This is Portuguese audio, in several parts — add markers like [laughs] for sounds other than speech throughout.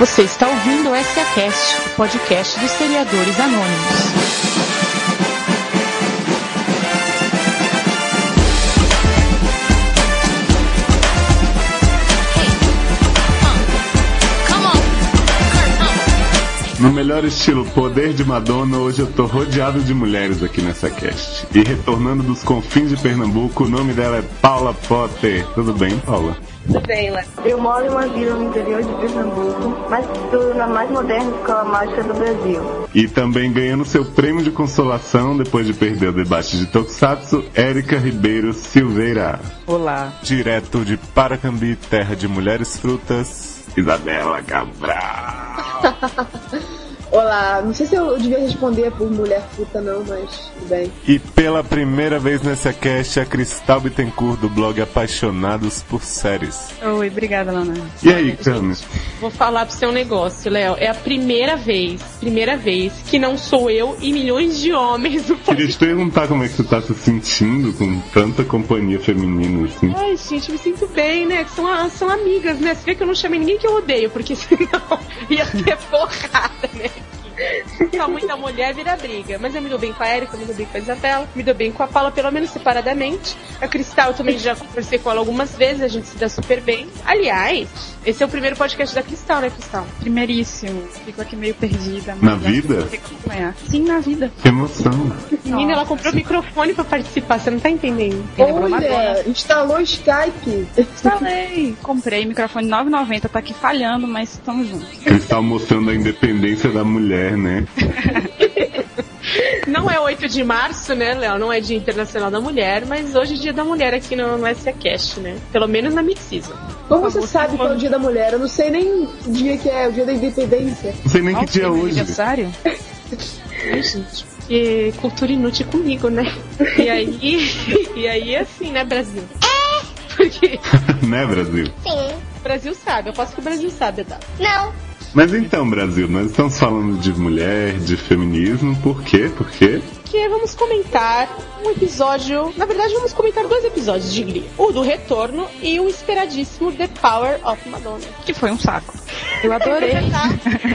Você está ouvindo o SACast, o podcast dos seriadores anônimos. No melhor estilo Poder de Madonna, hoje eu tô rodeado de mulheres aqui nessa cast. E retornando dos confins de Pernambuco, o nome dela é Paula Potter. Tudo bem, Paula? Tudo bem, Léo. Eu moro em uma vila no interior de Pernambuco, mas estudo na mais moderna escola mágica do Brasil. E também ganhando seu prêmio de consolação depois de perder o debate de Tokusatsu, Érica Ribeiro Silveira. Olá. Direto de Paracambi, terra de mulheres frutas, Isabela Cabral. [laughs] Olá, não sei se eu devia responder por mulher puta não, mas tudo bem. E pela primeira vez nessa cast, a Cristal Bittencourt do blog Apaixonados por Séries. Oi, obrigada, Lana. E aí, Camis? Vou falar pro seu negócio, Léo. É a primeira vez, primeira vez que não sou eu e milhões de homens no Queria te perguntar como é que você tá se sentindo com tanta companhia feminina assim. Ai, gente, eu me sinto bem, né? São, são amigas, né? Você vê que eu não chamei ninguém que eu odeio, porque [laughs] senão ia ter porrada, né? Só muita mulher vira briga. Mas eu me dou bem com a Erika, me dou bem com a Isabela, me dou bem com a Paula, pelo menos separadamente. A Cristal eu também já conversei com ela algumas vezes, a gente se dá super bem. Aliás, esse é o primeiro podcast da Cristal, né, Cristal? Primeiríssimo. Fico aqui meio perdida. Na vida? Sim, na vida. Que emoção. Menina, ela comprou microfone pra participar, você não tá entendendo. Olha, instalou Skype. Falei. Comprei microfone 9,90, tá aqui falhando, mas estamos juntos. Cristal mostrando a independência da mulher, né? [laughs] Não é 8 de março, né, Léo? Não é Dia Internacional da Mulher, mas hoje é Dia da Mulher aqui no, no SACast, né? Pelo menos na Mid-Season. Como você sabe qual é o dia da mulher? Eu não sei nem que dia que é, o dia da independência. Não sei nem que dia é meu hoje. aniversário? [laughs] Ai, gente. Porque cultura inútil comigo, né? E aí, [laughs] e aí é assim, né, Brasil? Porque né, Brasil? Sim. o Brasil sabe, eu posso que o Brasil sabe, tá? Não. Mas então, Brasil, nós estamos falando de mulher, de feminismo, por quê? Por quê? Que vamos comentar um episódio. Na verdade, vamos comentar dois episódios de Glee: o do retorno e o esperadíssimo The Power of Madonna. Que foi um saco. Eu adorei. [laughs]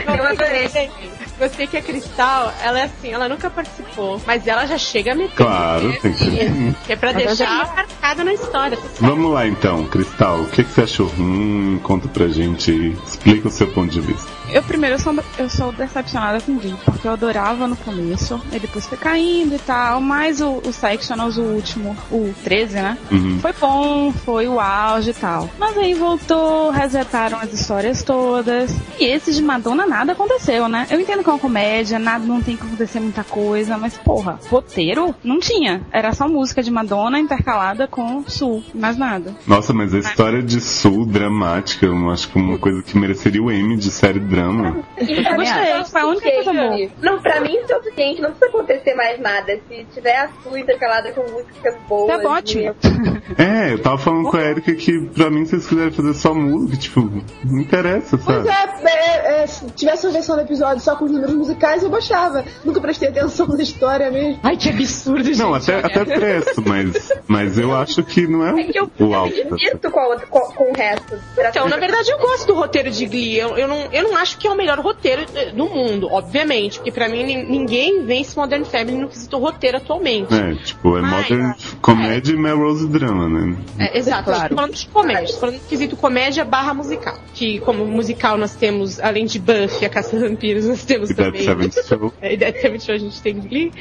Eu adorei. Gostei que a Cristal, ela é assim, ela nunca participou, mas ela já chega a meter. Claro, tem que ser. Que é pra deixar marcada na história. Vamos lá então, Cristal, o que, que você achou ruim? Conta pra gente explica o seu ponto de vista. Eu primeiro eu sou, eu sou decepcionada com Glee, porque eu adorava no começo, e depois foi caindo e tal, mas o, o Sectionals, o último, o 13, né? Uhum. Foi bom, foi o auge e tal. Mas aí voltou, resetaram as histórias todas. E esse de Madonna nada aconteceu, né? Eu entendo que é uma comédia, nada, não tem que acontecer muita coisa, mas porra, roteiro não tinha. Era só música de Madonna intercalada com Sul, mais nada. Nossa, mas a história de Sul dramática, eu acho que é uma coisa que mereceria o M de série drama. Eu gostei, foi a única coisa boa. Não, pra mim isso é o suficiente, não precisa acontecer mais nada. Se tiver a sua intercalada com músicas boas. Tá ótimo. e- É, eu tava falando com a Erika que pra mim vocês quiserem fazer só música, tipo, não interessa, Pois sabe? é, é, é, se tivesse uma versão do episódio só com os números musicais, eu baixava. Nunca prestei atenção [laughs] na história mesmo. Ai, que absurdo, gente. Não, até, até presto, mas, mas eu acho que não é É que eu, o eu me alto. divirto com, a com, com o resto. Então, na verdade, eu gosto do roteiro de Glee. Eu, eu, não, eu não acho que é o melhor roteiro eh, do mundo, obviamente. Porque pra mim, nin- ninguém vence Modern Family no quesito roteiro atualmente. É, tipo, é Mas- modern comédia e Melrose drama, né? É, exato, Claro. falando de comédia, falando do quesito comédia barra musical. Que como musical nós temos, além de Buffy, a Caça Vampiros, nós temos E Dead também. Show. [laughs] É, e Dead Seven Show a gente tem Glee.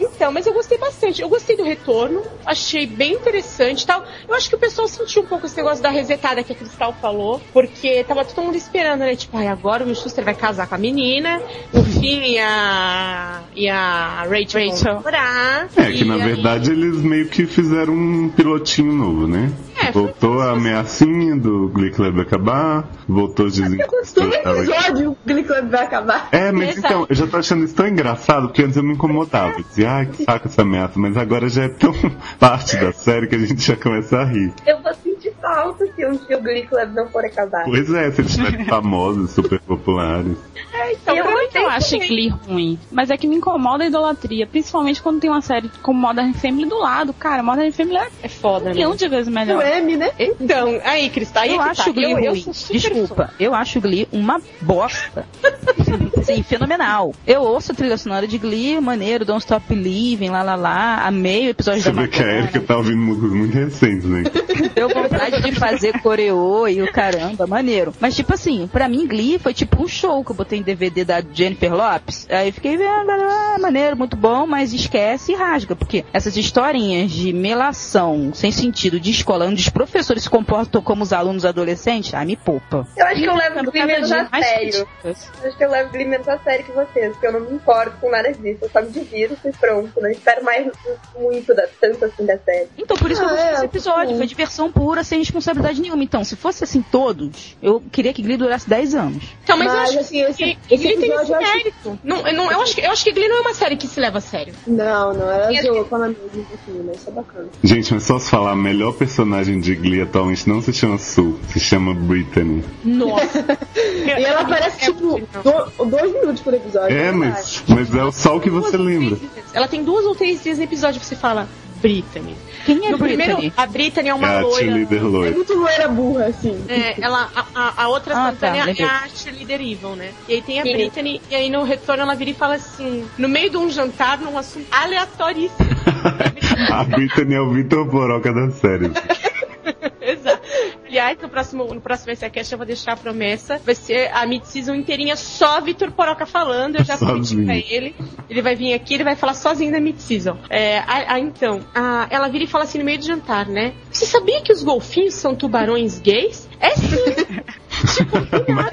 Então, mas eu gostei bastante. Eu gostei do retorno, achei bem interessante e tal. Eu acho que o pessoal sentiu um pouco esse negócio da resetada que a Cristal falou, porque tava todo mundo esperando, né? Tipo, ai, agora o Schuster vai casar com a menina, o Finn e a, e a Rachel, Rachel. É, que na aí- verdade eles meio que fizeram um pilotinho novo, né? É, Voltou a ameaçinha do Glee Club acabar, voltou os desencontros. episódio o Glee Club vai acabar. É, mas Exato. então, eu já tô achando isso tão engraçado, porque antes eu me incomodava. Eu dizia, ai, que saco essa ameaça, mas agora já é tão [laughs] parte da série que a gente já começa a rir. Eu vou sentir alto se um tio Glee Club não for acabar. Pois é, se eles estiverem [laughs] famosos, super populares. É, então, Eu eu, não acho. Glee ruim. Mas é que me incomoda a idolatria. Principalmente quando tem uma série como Modern Family do lado. Cara, Modern Family é É foda, um né? milhão de vezes O melhor. M, né? Então, aí, Cris, aí eu é que acho tá. o Glee eu, eu ruim. super Desculpa, fã. eu acho o Glee uma bosta. [laughs] Sim, fenomenal. Eu ouço a trilha sonora de Glee, maneiro, Don't Stop Believing, lá lá lá. Amei o episódio Você da vê que a Madonna. Erika tá ouvindo músicas muito recentes, né? Deu vontade de fazer coreô e o caramba, maneiro. Mas, tipo assim, pra mim, Glee foi tipo um show que eu botei em DVD da Jennifer Lopes. Aí eu fiquei vendo, ah, maneiro, muito bom, mas esquece e rasga. Porque essas historinhas de melação sem sentido de escola, onde os professores se comportam como os alunos adolescentes, ah, me poupa. Eu acho que eu levo Glee menos a sério. Eu acho que eu levo Glee menos a sério que vocês, porque eu não me importo com nada disso. Eu só me divirto e pronto. Não espero mais muito da, tanto assim da série. Então, por isso que eu Ah, gostei é, desse episódio. Foi diversão pura, sem responsabilidade nenhuma. Então, se fosse assim todos, eu queria que Glee durasse 10 anos. Então, mas, eu Mas, acho assim, esse, que esse Glee tem esse eu acho... mérito. Não, eu, não, eu, acho que, eu acho que Glee não é uma série que se leva a sério. Não, não, ela acho zoou com a mesmo pouquinho, mas isso é bacana. Gente, mas só se falar, a melhor personagem de Glee atualmente não se chama Sue, se chama Brittany. Nossa. [laughs] E ela aparece, tipo, do- dois minutos por episódio. É, né? mas, mas é só o que você lembra. Ela tem duas ou três vezes no episódio que você fala Brittany. Quem é no Brittany? primeiro, a Brittany é É uma a loira. cheerleader É loira. muito loira burra, assim. É, ela, a, a- outra Ah, Santana tá, é a- é cheerleader evil, né? E aí tem a Sim. Brittany, e aí no retorno ela vira e fala assim, no meio de um jantar, num assunto aleatoríssimo. [laughs] a Brittany é o Vitor Boroca da série. [laughs] Exato. Aliás, no próximo, no próximo SciCast eu vou deixar a promessa. Vai ser a mid-season inteirinha só Vitor Poroca falando. Eu já prometi pra ele. Ele vai vir aqui, ele vai falar sozinho da mid-season. É, a- a- então, a- ela vira e fala assim no meio do jantar, né? Você sabia que os golfinhos são tubarões gays? É sim. [laughs] tipo, nada,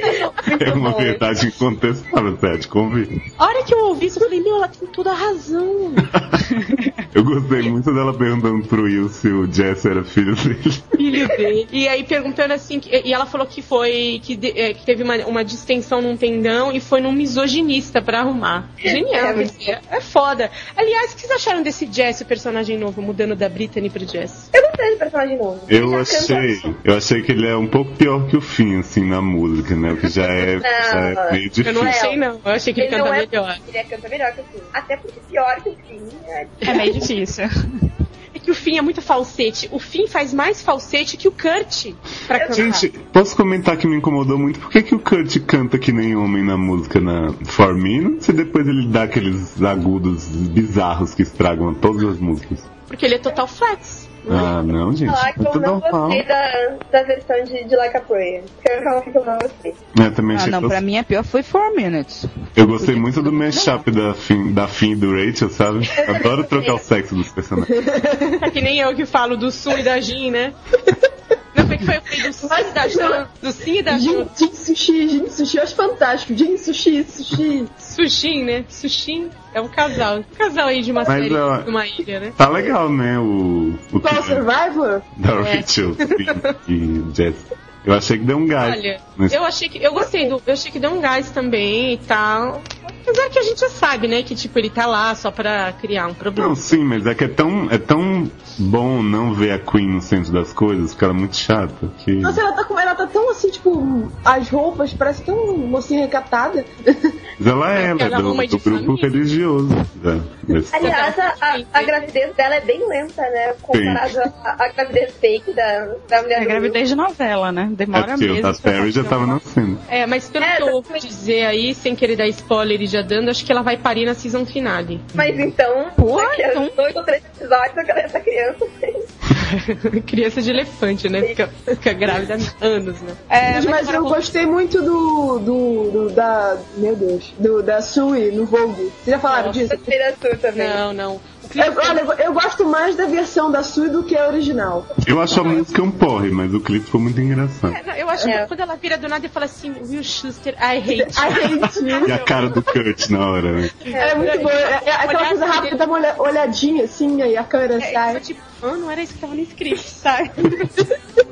É uma verdade incontestável, de convir. A hora que eu ouvi isso, eu falei, meu, ela tem toda a razão. [laughs] Eu gostei muito dela perguntando pro Will se o Jess era filho dele. filho dele. E aí perguntando assim, que- e ela falou que foi, que, de- é, que teve uma, uma distensão num tendão e foi num misoginista pra arrumar. Genial, É, é foda. Aliás, o que vocês acharam desse Jess, o personagem novo, mudando da Brittany pro Jess? Eu gostei do personagem novo. Eu já canta- achei, eu achei que ele é um pouco pior que o Finn, assim, na música, né? O que já é, [laughs] já é meio Eu não difícil. achei, não. Eu achei que ele, Ele canta não é- melhor. Ele é canta melhor que o Finn. Até porque pior que o Finn é É meio difícil. [laughs] É que o Finn é muito falsete. O Finn faz mais falsete que o Kurt pra cantar. Gente, posso comentar que me incomodou muito? Por que, que o Kurt canta que nem homem na música na For Minutes e depois ele dá aqueles agudos bizarros que estragam todas as músicas? Porque ele é total flex. Ah, não, gente. falar que É eu tudo não gostei da, da versão de, de Like a Prayer. Eu falar que eu não gostei. Eu também Ah, não, que pra mim a pior foi 4 Minutes. Eu gostei muito do mashup da Finn, da e do Rachel, sabe? Adoro trocar o sexo dos personagens. É que nem eu que falo do Sul e da Jin, né? [laughs] Não foi que foi, foi do Sul e da Jin, do Sim e da Jin. Jin, Sushi, Jin Sushi, eu acho fantástico. Jin Sushi, Sushi. Sushin, né? Sushin é um casal. Um casal aí de uma Mas, série ó, de uma ilha, né? Tá legal, né? O, o Qual Survivor? da É. Rachel e Jess. Eu achei que deu um gás. Olha, eu achei que. Eu gostei do. Eu achei que deu um gás também e tal. Apesar que a gente já sabe, né? Que tipo, ele tá lá só pra criar um problema. Não, sim, mas é que é tão, é tão bom não ver a Queen no centro das coisas, porque ela é muito chata. Que... Nossa, ela tá, com, ela tá tão assim, tipo, as roupas, parece tão mocinha recatada. Mas ela é, ela é Ela é do, do grupo família. religioso. Desse- Aliás, a, a, a gravidez dela é bem lenta, né? Comparado à gravidez fake da, da mulher É do gravidez de novela, né? é Demora o meses. da pra Perry já tava nascendo. É, mas pelo É, que eu ouvi dizer aí, sem querer dar spoiler e já dando, acho que ela vai parir na season finale. Mas então, Porra, daqui a então- dois ou três episódios, aquela- essa criança tem. [laughs] Criança de elefante, né? Fica, fica grávida há anos, né? É, mas mas eu gostei muito do, do, do- da. Meu Deus. Do, da Sui no Vogue. Vocês já falaram Nossa, disso? Gostei da sua também. Não, não. Olha, eu- eu gosto mais da versão da Sui do que a original. Eu acho a música um porre, mas o clipe ficou muito engraçado. É, não, eu acho É. que quando ela vira do nada e fala assim, Will Schuster, I hate [laughs] I hate you. E a cara do Kurt na hora, né? É muito bom. É, é aquela coisa rápida, dá uma olha- olhadinha assim, aí a câmera É, sai. eu, tipo, ah, não era isso que tava no script, [laughs] sabe?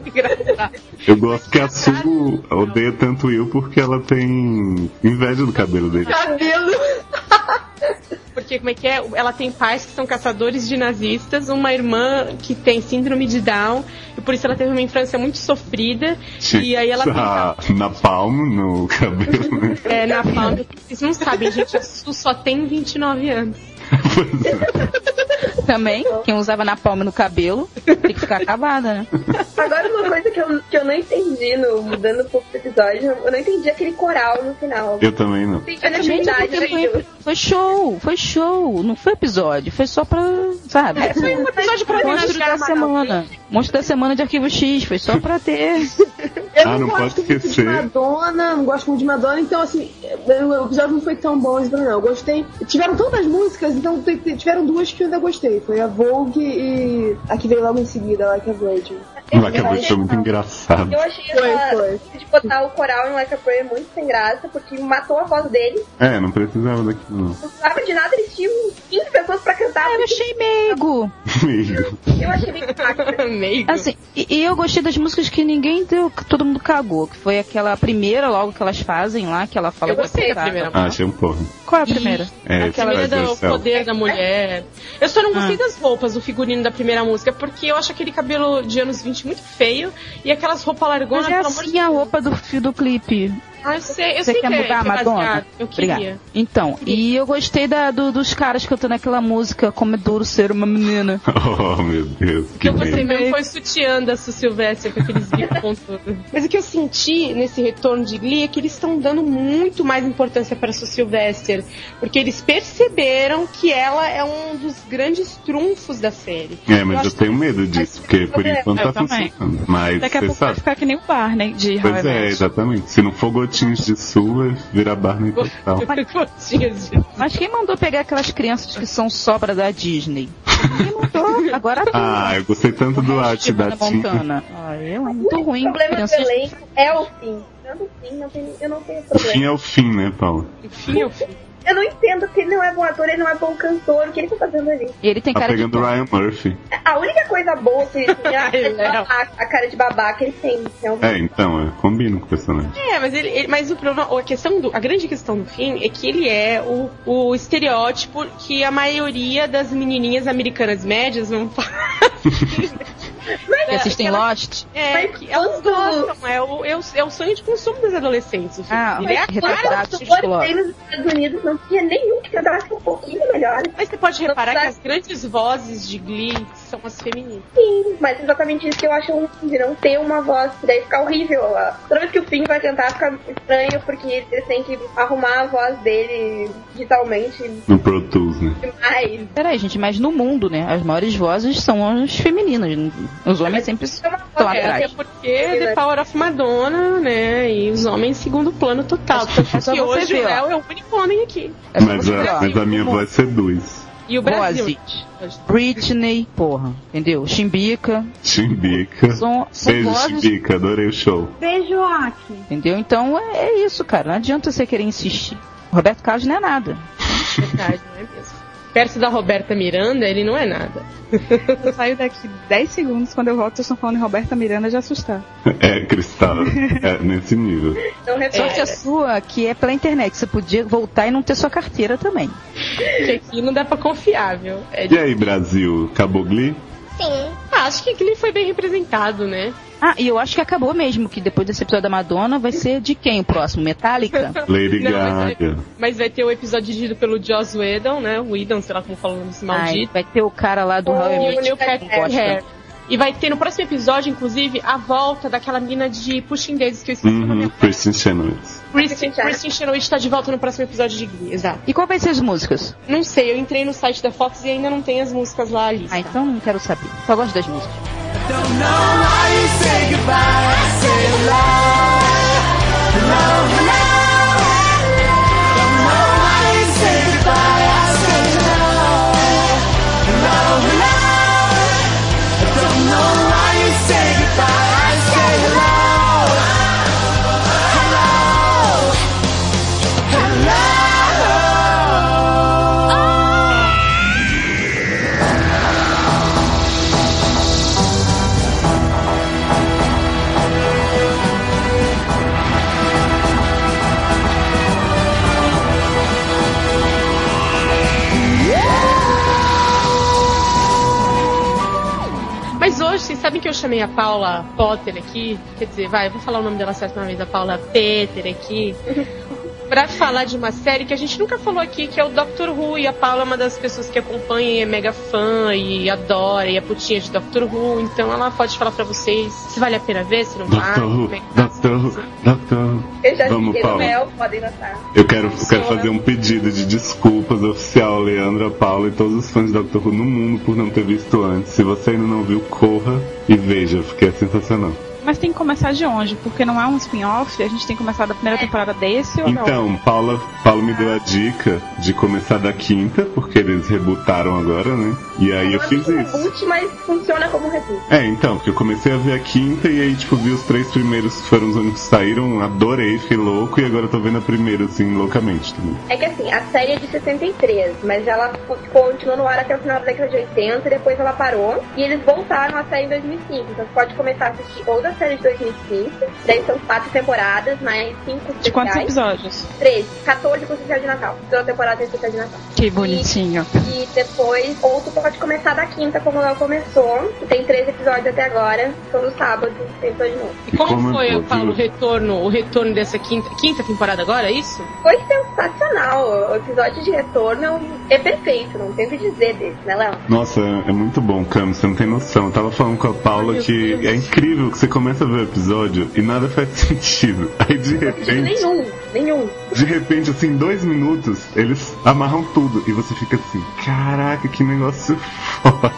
Engraçado. Eu gosto que a Su odeia tanto eu porque ela tem inveja do cabelo dele. Cabelo. [laughs] Porque como é que é? Ela tem pais que são caçadores de nazistas, uma irmã que tem síndrome de Down, e por isso ela teve uma infância muito sofrida. Tinha E aí ela Ah, na palma, no cabelo, né? [laughs] É, na palma. Vocês não sabem, gente, a Su só tem 29 anos. [laughs] Também, quem usava na palma no cabelo, tem que ficar acabada, né? Agora, uma coisa que eu, que eu não entendi, no, mudando um pouco do episódio, eu não entendi aquele coral no final. Eu também não. É a porque daquilo. foi, foi show, foi show, não foi episódio, foi só pra, sabe? É, foi um episódio pra Monstro da semana. Monstro da semana de Arquivo X, foi só pra ter. [laughs] Eu Ah, não, não gosto pode muito de esquecer. Madonna, não gosto muito de Madonna, então assim, o episódio não foi tão bom assim, não. Eu gostei. Tiveram tantas músicas, então tiveram duas que eu ainda gostei. Foi a Vogue e a que veio logo em seguida, Like a Virgin. Like a Virgin foi muito engraçado. Eu achei Foi, essa foi. de botar o coral em Like a Prayer muito sem graça, porque matou a voz dele. É, não precisava daquilo, não. Não precisava de nada, eles tinham 15 pessoas pra cantar. Eu achei meigo. Amigo. Eu achei fraco. [laughs] Meigo. Assim, e, e eu gostei das músicas que ninguém deu, que todo mundo cagou, que foi aquela primeira logo que elas fazem lá, que ela fala Eu gostei da "Você primeira Ah, achei um porra. Qual é a primeira? É, Aquela faz do poder da mulher. Eu só não gostei Ah. das roupas, do figurino da primeira música, porque eu acho aquele cabelo de anos 20 muito feio e aquelas roupas largonas, Mas é pelo amor de assim a Deus. roupa do, fi- do clipe. Ah, eu sei, eu Você sei quer que é- mudar a que é Madonna? baseado. Eu queria. Obrigada. Então, e eu gostei da, do- dos caras cantando aquela música Como é duro ser uma menina. [laughs] Oh, meu Deus, O que eu gostei meio. mesmo foi o sutiã da Su Silvestre com aqueles bicos tudo. Mas o que eu senti nesse retorno de Glee é que eles estão dando muito mais importância para a Su Silvestre. Porque eles perceberam que ela é um dos grandes trunfos da série. É, mas eu acho tenho medo disso, porque por enquanto Eu tá também. funcionando. Mas Daqui a você pouco vai sabe. ficar que nem o Barney de How Pois é, exatamente. Se não for gotinhos de sua, vira Barney total. [laughs] Gotinhas de- Mas quem mandou pegar aquelas crianças que são sobra da Disney? Quem mandou? Agora [laughs] tudo. Ah, eu gostei tanto do arte da. Montana. Ah, eu é muito O ruim. problema do Crianças... elenco é o fim. O fim, não tem, eu não tenho Fim problema. é o fim, né, Paulo? Enfim, eu fui. Eu não entendo que ele não é bom ator, ele não é bom cantor, o que ele tá fazendo ali? E ele tem Tá cara de pegando o Ryan Murphy. A única coisa boa que ele [laughs] Ai, é de Léo. babaca, a cara de babaca que ele tem. realmente. É, então, é, combina com o personagem. É, mas ele, ele- mas o problema, a questão do, a grande questão do fim é que ele é o, o estereótipo que a maioria das menininhas americanas médias não [laughs] faz. Que assistem Lost. É, que elas gostam, é o, é, o, é o sonho de consumo das adolescentes. Ah, é mas a que cara retrato do de Os atores Explode. aí nos Estados Unidos não tinha nenhum que cantasse um pouquinho melhor. Mas você pode reparar que as grandes vozes de Glee são as femininas. Sim, mas exatamente isso que eu acho ruim, de não ter uma voz, que daí fica horrível. ó. Toda vez que o Finn vai cantar fica estranho, porque eles têm que arrumar a voz dele digitalmente No Pro Tools, né? demais. Peraí, gente, mas no mundo, né? As maiores vozes são as femininas. Os homens sempre É estão voz É, atrás. até porque The Power of Madonna, né? E os homens segundo plano total. Tanto que hoje ver, o. Léo é o único homem aqui. É Mas a, mas a minha voz seduz. E o Brasil. Vozes. Britney, porra, entendeu? Chimbica. Chimbica. São, são Beijo, vozes, Chimbica. Adorei o show. Beijo, Aki. entendeu? Então é, é isso, cara. Não adianta você querer insistir. Roberto Carlos não é nada. É mesmo? Perto da Roberta Miranda, ele não é nada. [laughs] Eu saio daqui 10 segundos, quando eu volto, vocês estão falando em Roberta Miranda de assustar. É, Cristal. É [laughs] nesse nível. Então, Sorte repete. a sua que é pela internet. Você podia voltar e não ter sua carteira também. Porque aqui não dá pra confiar, viu? É E aí, Brasil? Acabou Glee? Ah, acho que Glee foi bem representado, né? Ah, e eu acho que acabou mesmo, que depois desse episódio da Madonna vai ser de quem o próximo? Metallica? Lady [laughs] Não, mas Gaga. Mas vai ter o episódio dirigido pelo Joss Whedon, né? O Whedon, sei lá como fala o nome desse Ai, maldito. vai ter o cara lá do O How I E o Met. E vai ter no próximo episódio, inclusive, a volta daquela mina de Pushing Daisies, que eu esqueci o Uhum, nome. Kristen Chenoweth. Kristen Chenoweth está de volta no próximo episódio de Glee, exato. E qual vai ser as músicas? Não sei, eu entrei no site da Fox e ainda não tem as músicas lá ali. Ah, então não quero saber. Só gosto das músicas. I sabem que eu chamei a Paula Potter aqui? Quer dizer, vai, vou falar o nome dela certo uma vez, a Paula Peter aqui. Pra falar de uma série que a gente nunca falou aqui, que é o Doctor Who, e a Paula é uma das pessoas que acompanha e é mega fã e adora e é putinha de Doctor Who, então ela pode falar pra vocês se vale a pena ver, se não vale. Doctor Who, como é tá. Doctor Who, Doctor Who. Eu já Vamos, Paula. mel, podem notar. Eu quero, eu quero fazer um pedido de desculpas oficial, Leandra, Paula e todos os fãs de Doctor Who no mundo por não ter visto antes. Se você ainda não viu, corra e veja, porque é sensacional. Mas tem que começar de onde? Porque não é um spin-off, a gente tem que começar da primeira temporada desse ou da? Então, Paula, Paula me deu a dica de começar da quinta, porque eles rebutaram agora, né? E aí eu Não é fiz isso. reboot, mas funciona como reboot. É, então, porque eu comecei a ver a quinta e aí, tipo, vi os três primeiros que foram os únicos que saíram, adorei, fiquei louco e agora eu tô vendo a primeira, assim, loucamente também. É que assim, a série é de 63, mas ela continuou no ar até o final da década de 80 e depois ela parou. E eles voltaram a série em 2005. Então você pode começar a assistir ou da série de 2005, daí são quatro temporadas, mais cinco De quantos especiais. episódios? 13, 14 com especial de Natal. Toda temporada tem especial de Natal. Que bonitinho. E depois, ou tu pode começar da quinta, como ela começou. que Tem 13 episódios até agora. Todo sábado tem episódio novo. E como, Como foi, eu falo, o retorno, o retorno dessa quinta, quinta temporada agora, é isso? Foi sensacional. O episódio de retorno é é perfeito. Não tem o que dizer desse, né, Léo? Nossa, é muito bom, Cam, você não tem noção. Eu tava falando com a Paula Meu que Deus. é incrível que você começa a ver o episódio e nada faz [laughs] sentido. Aí de repente, Nenhum, nenhum. de repente, assim, em dois minutos, eles amarram tudo e você fica assim, caraca, que negócio foda.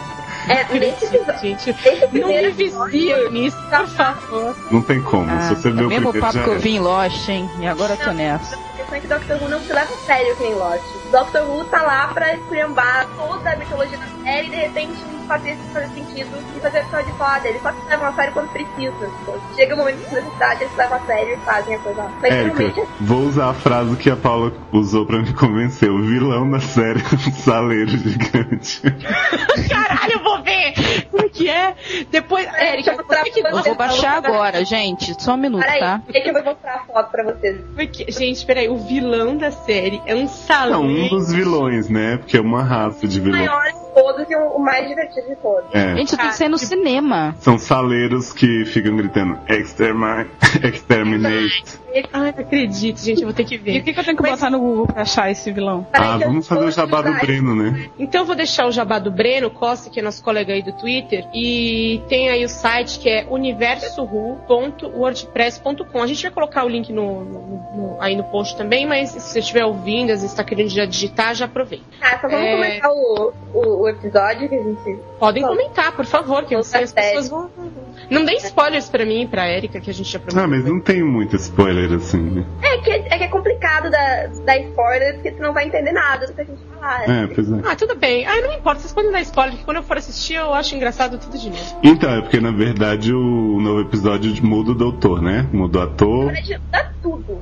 É, nesse episódio. Gente, não me vicia nisso, por favor. Não tem como. Ah, Se você é vê o o mesmo primeiro papo já que eu é. vi em Lost, hein? E agora eu tô nessa. A questão é que Doctor Who não se leva a sério que nem Lost. Doctor Who tá lá pra esculhambar toda a mitologia da série e de repente fazer isso fazer sentido e fazer episódio foda. Eles só se levam a sério quando precisa. Então, chega o momento de necessidade, eles levam a sério e fazem a coisa lá. Mas Érica, realmente vou usar a frase que a Paula usou pra me convencer. O vilão da série é um saleiro gigante. [laughs] Caralho, eu vou ver! Como é que é? Depois, Érica, que Eu vou baixar agora, gente. Só um minuto, Peraí, tá? é que eu vou mostrar a foto pra vocês. Porque, gente, peraí, o vilão da série é um Não, salão. Um dos vilões, né? Porque é uma raça de vilão. maior todos e o mais divertido de todos. É. Gente, eu tenho que ser no cinema. São saleiros que ficam gritando Extermine, [laughs] Exterminate. Ai, não acredito, gente, eu vou ter que E o ver. que, que eu tenho que Mas- botar no Google pra achar esse vilão? Ah, vamos fazer o jabá do. Breno, né? Então eu vou deixar o jabá do Breno Costa, que é nosso colega aí do Twitter, e tem aí o site que é universoru.wordpress.com. A gente vai colocar o link no, no- no- aí no post também, mas se você estiver ouvindo, às vezes está querendo já digitar, já aproveita. Tá, só vamos É. começar o, o, o episódio que a gente. Podem comentar, por favor, que eu sei as pessoas vão. Não dê spoilers pra mim e pra Erika, que a gente já prometeu. Ah, mas não tem muito spoiler assim, né? É que é, que é complicado da, da spoiler, porque tu não vai entender nada do que a gente falar. É, pois é. Ah, tudo bem. Ah, não importa, vocês podem dar spoiler, que quando eu for assistir eu acho engraçado tudo de novo. Então, é porque na verdade o novo episódio muda o doutor, né? Muda o Na ator. verdade, muda tudo.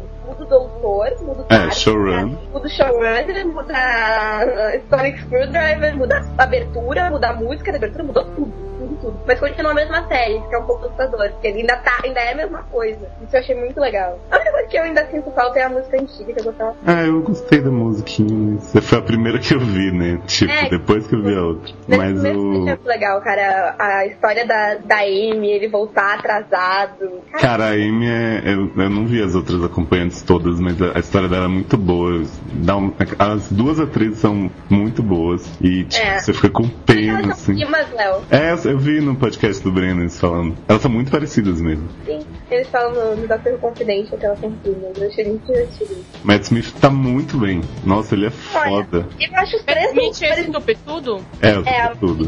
Muda o É, cara, showrun. Muda o showrunner, muda a Sonic Screwdriver, muda a abertura, muda a música da abertura, mudou tudo. Tudo. Mas continua a mesma série, que é um pouco assustador, porque ainda, tá, ainda é a mesma coisa. Isso eu achei muito legal. A única coisa que eu ainda sinto falta é a música antiga, que eu gostava. Ah, eu gostei da musiquinha, mas foi a primeira que eu vi, né? Tipo, É. depois que eu vi a outra. Mas primeiro o. muito legal, cara. A história da, da Amy, ele voltar atrasado. Cara, Cara, a Amy é. Eu, eu não vi as outras acompanhantes todas, mas a, a história dela é muito boa. Dá um- as duas atrizes são muito boas. E, tipo, É. você fica com pena, assim. primas, Léo. É, eu- eu vi no podcast do Breno eles falando. Elas são muito parecidas mesmo. Sim. Eles falam no, no Dr. Confidential que elas são primas. Eu achei muito divertido. Matt Smith tá muito bem. Nossa, ele é Olha, foda. Eu acho os três Smith é topetudo? É, eu É, é o Dr.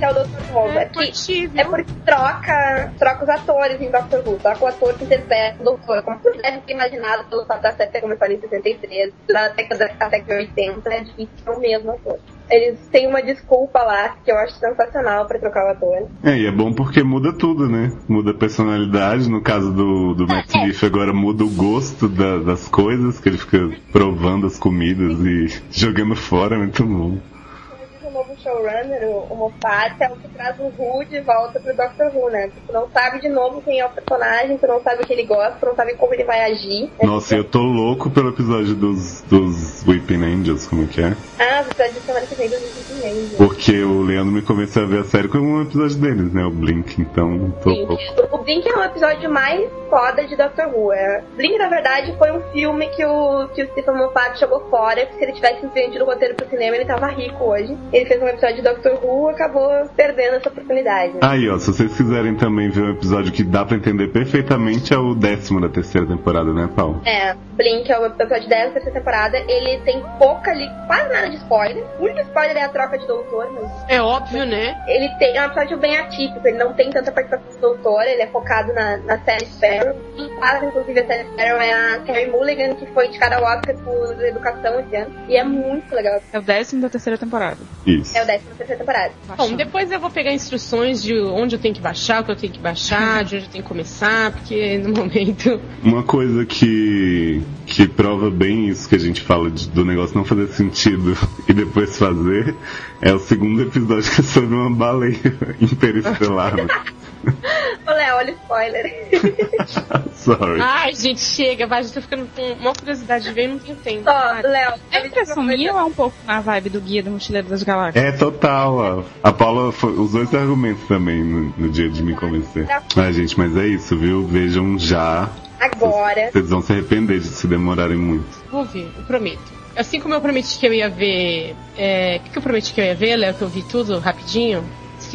Who. É, que- viu? é porque troca, troca os atores em Doctor Who. Troca o ator que interpreta o doutor. Como você deve ter imaginado pelo fato da série ter começado em 63, da década até que 80, é difícil ser o mesmo ator. Eles têm uma desculpa lá que eu acho sensacional pra trocar o ator. É, e é bom porque muda tudo, né? Muda a personalidade. No caso do, do Matt Smith, agora muda o gosto da- das coisas, que ele fica provando as comidas e [laughs] jogando fora, é muito bom. Showrunner, o, Moffat, é o que traz o Who de volta pro Doctor Who, né? Tu não sabe de novo quem é o personagem, tu não sabe o que ele gosta, tu não sabe como ele vai agir. Nossa, eu tô louco pelo episódio dos, dos Weeping Angels, como que é? Ah, o episódio de semana que vem do Disney Angels. Porque o Leandro me começou a ver a série como um episódio deles, né? O Blink, então tô Sim. louco. O Blink é o episódio mais foda de Doctor Who. É. Blink, na verdade, foi um filme que o, que o Stephen Moffat jogou fora. porque Se ele tivesse vendido o roteiro pro cinema, ele tava rico hoje. Ele fez um episódio de Doctor Who acabou perdendo essa oportunidade. Aí, ó, se vocês quiserem também ver um episódio que dá pra entender perfeitamente, é o décimo da terceira temporada, né, Paulo? É, Blink é o episódio 10 da terceira temporada. Ele tem pouca ali, quase nada de spoiler. O único spoiler é a troca de doutor, mas É óbvio, né? ele tem é um episódio bem atípico, ele não tem tanta participação do doutor, ele é focado na, na série Sparrow. Quem faz, inclusive, a série Sparrow é a Carrie Mulligan, que foi indicada ao Oscar por educação esse ano. E é muito legal. É o décimo da terceira temporada. Isso. É o décimo da terceira temporada. Bom, depois eu vou pegar instruções de onde eu tenho que baixar, o que eu tenho que baixar, de onde eu tenho que começar, porque no momento. Uma coisa que, que prova bem isso que a gente fala de- do negócio não fazer sentido [laughs] e depois fazer é o segundo episódio que é sobre uma baleia [laughs] interestelar. né? [laughs] Ô, Léo, olha o spoiler. Sorry. Ai, gente, chega, vai, já tô ficando com uma curiosidade de ver e não tenho tempo. Ó, Léo, É impressão minha ou é um pouco na vibe do Guia do Mochileiro das Galáxias? É total, ó. A Paula foi- usou esse argumento também no, no dia de me convencer. Ah, gente, mas é isso, viu? Vejam já. Agora. Vocês vão se arrepender de se demorarem muito. Vou ver, eu prometo. Assim como eu prometi que eu ia ver. é, O que, que eu prometi que eu ia ver, Léo? Que eu vi tudo rapidinho?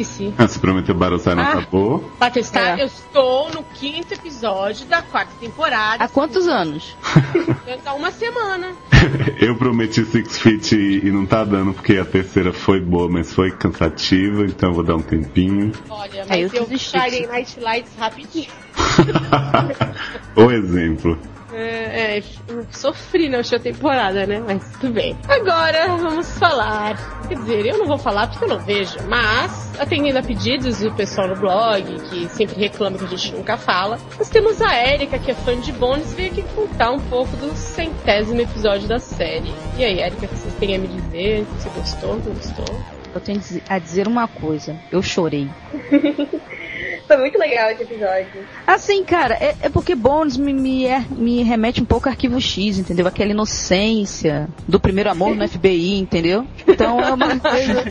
Esqueci. [laughs] Se prometeu Barossai não Ah. acabou. Pra testar, É. eu estou no quinto episódio da quarta temporada. Há quantos anos? [laughs] Há uma semana. [laughs] Eu prometi Six Feet e, e não tá dando porque a terceira foi boa, mas foi cansativa, então eu vou dar um tempinho. Olha, É, eu mas eu. Friday Night Lights rapidinho. o exemplo. É, é, eu sofri na última temporada, né? Mas tudo bem. Agora vamos falar. Quer dizer, eu não vou falar porque eu não vejo, mas atendendo a pedidos do pessoal no blog, que sempre reclama que a gente nunca fala, nós temos a Erika, que é fã de Bones, veio aqui contar um pouco do centésimo episódio da série. E aí, Erika, o que vocês têm a me dizer? Você gostou? Não gostou? Eu tenho a dizer uma coisa. Eu chorei. [laughs] [laughs] Foi muito legal esse episódio. Assim, cara, é, é porque Bones me, me, é- me remete um pouco a arquivo X, entendeu? Aquela inocência do primeiro amor no [laughs] FBI, entendeu? Então é uma [laughs] coisa.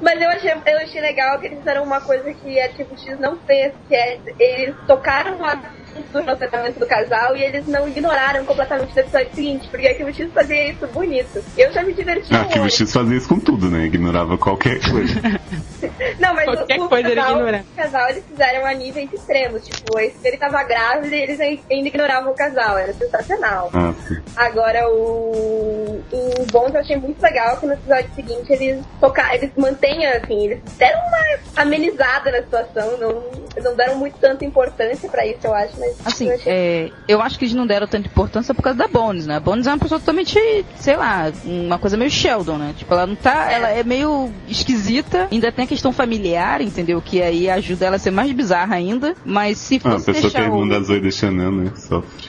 Mas eu achei, eu achei legal que eles fizeram uma coisa que a Tipo X não fez, que é eles tocaram lá do relacionamento do casal e eles não ignoraram completamente o episódio seguinte, porque a Arquivo X fazia isso bonito. Eu já me diverti Ah, muito. X fazia isso com tudo, né? Ignorava qualquer coisa. [laughs] Não, mas Qualquer o, o coisa ele casal, ignora. o casal eles fizeram a níveis extremos. Tipo, esse- ele tava grávido e eles ainda ignoravam o casal. Era sensacional. Ah, sim. Agora, o, o Bones eu achei muito legal que no episódio seguinte eles tocaram, eles mantêm, assim, eles deram uma amenizada na situação, não, não deram muito tanta importância pra isso, eu acho, mas Assim, achei é, eu acho que eles não deram tanta importância por causa da Bones, né? A Bones é uma pessoa totalmente, sei lá, uma coisa meio Sheldon, né? Tipo, ela não tá. Ela é meio esquisita, ainda tem a questão familiar, entendeu? Que aí ajuda ela a ser mais bizarra ainda. Mas se Ah, a fosse pessoa que é deixar irmã o. da Zoe de Chanel, né? Sofre.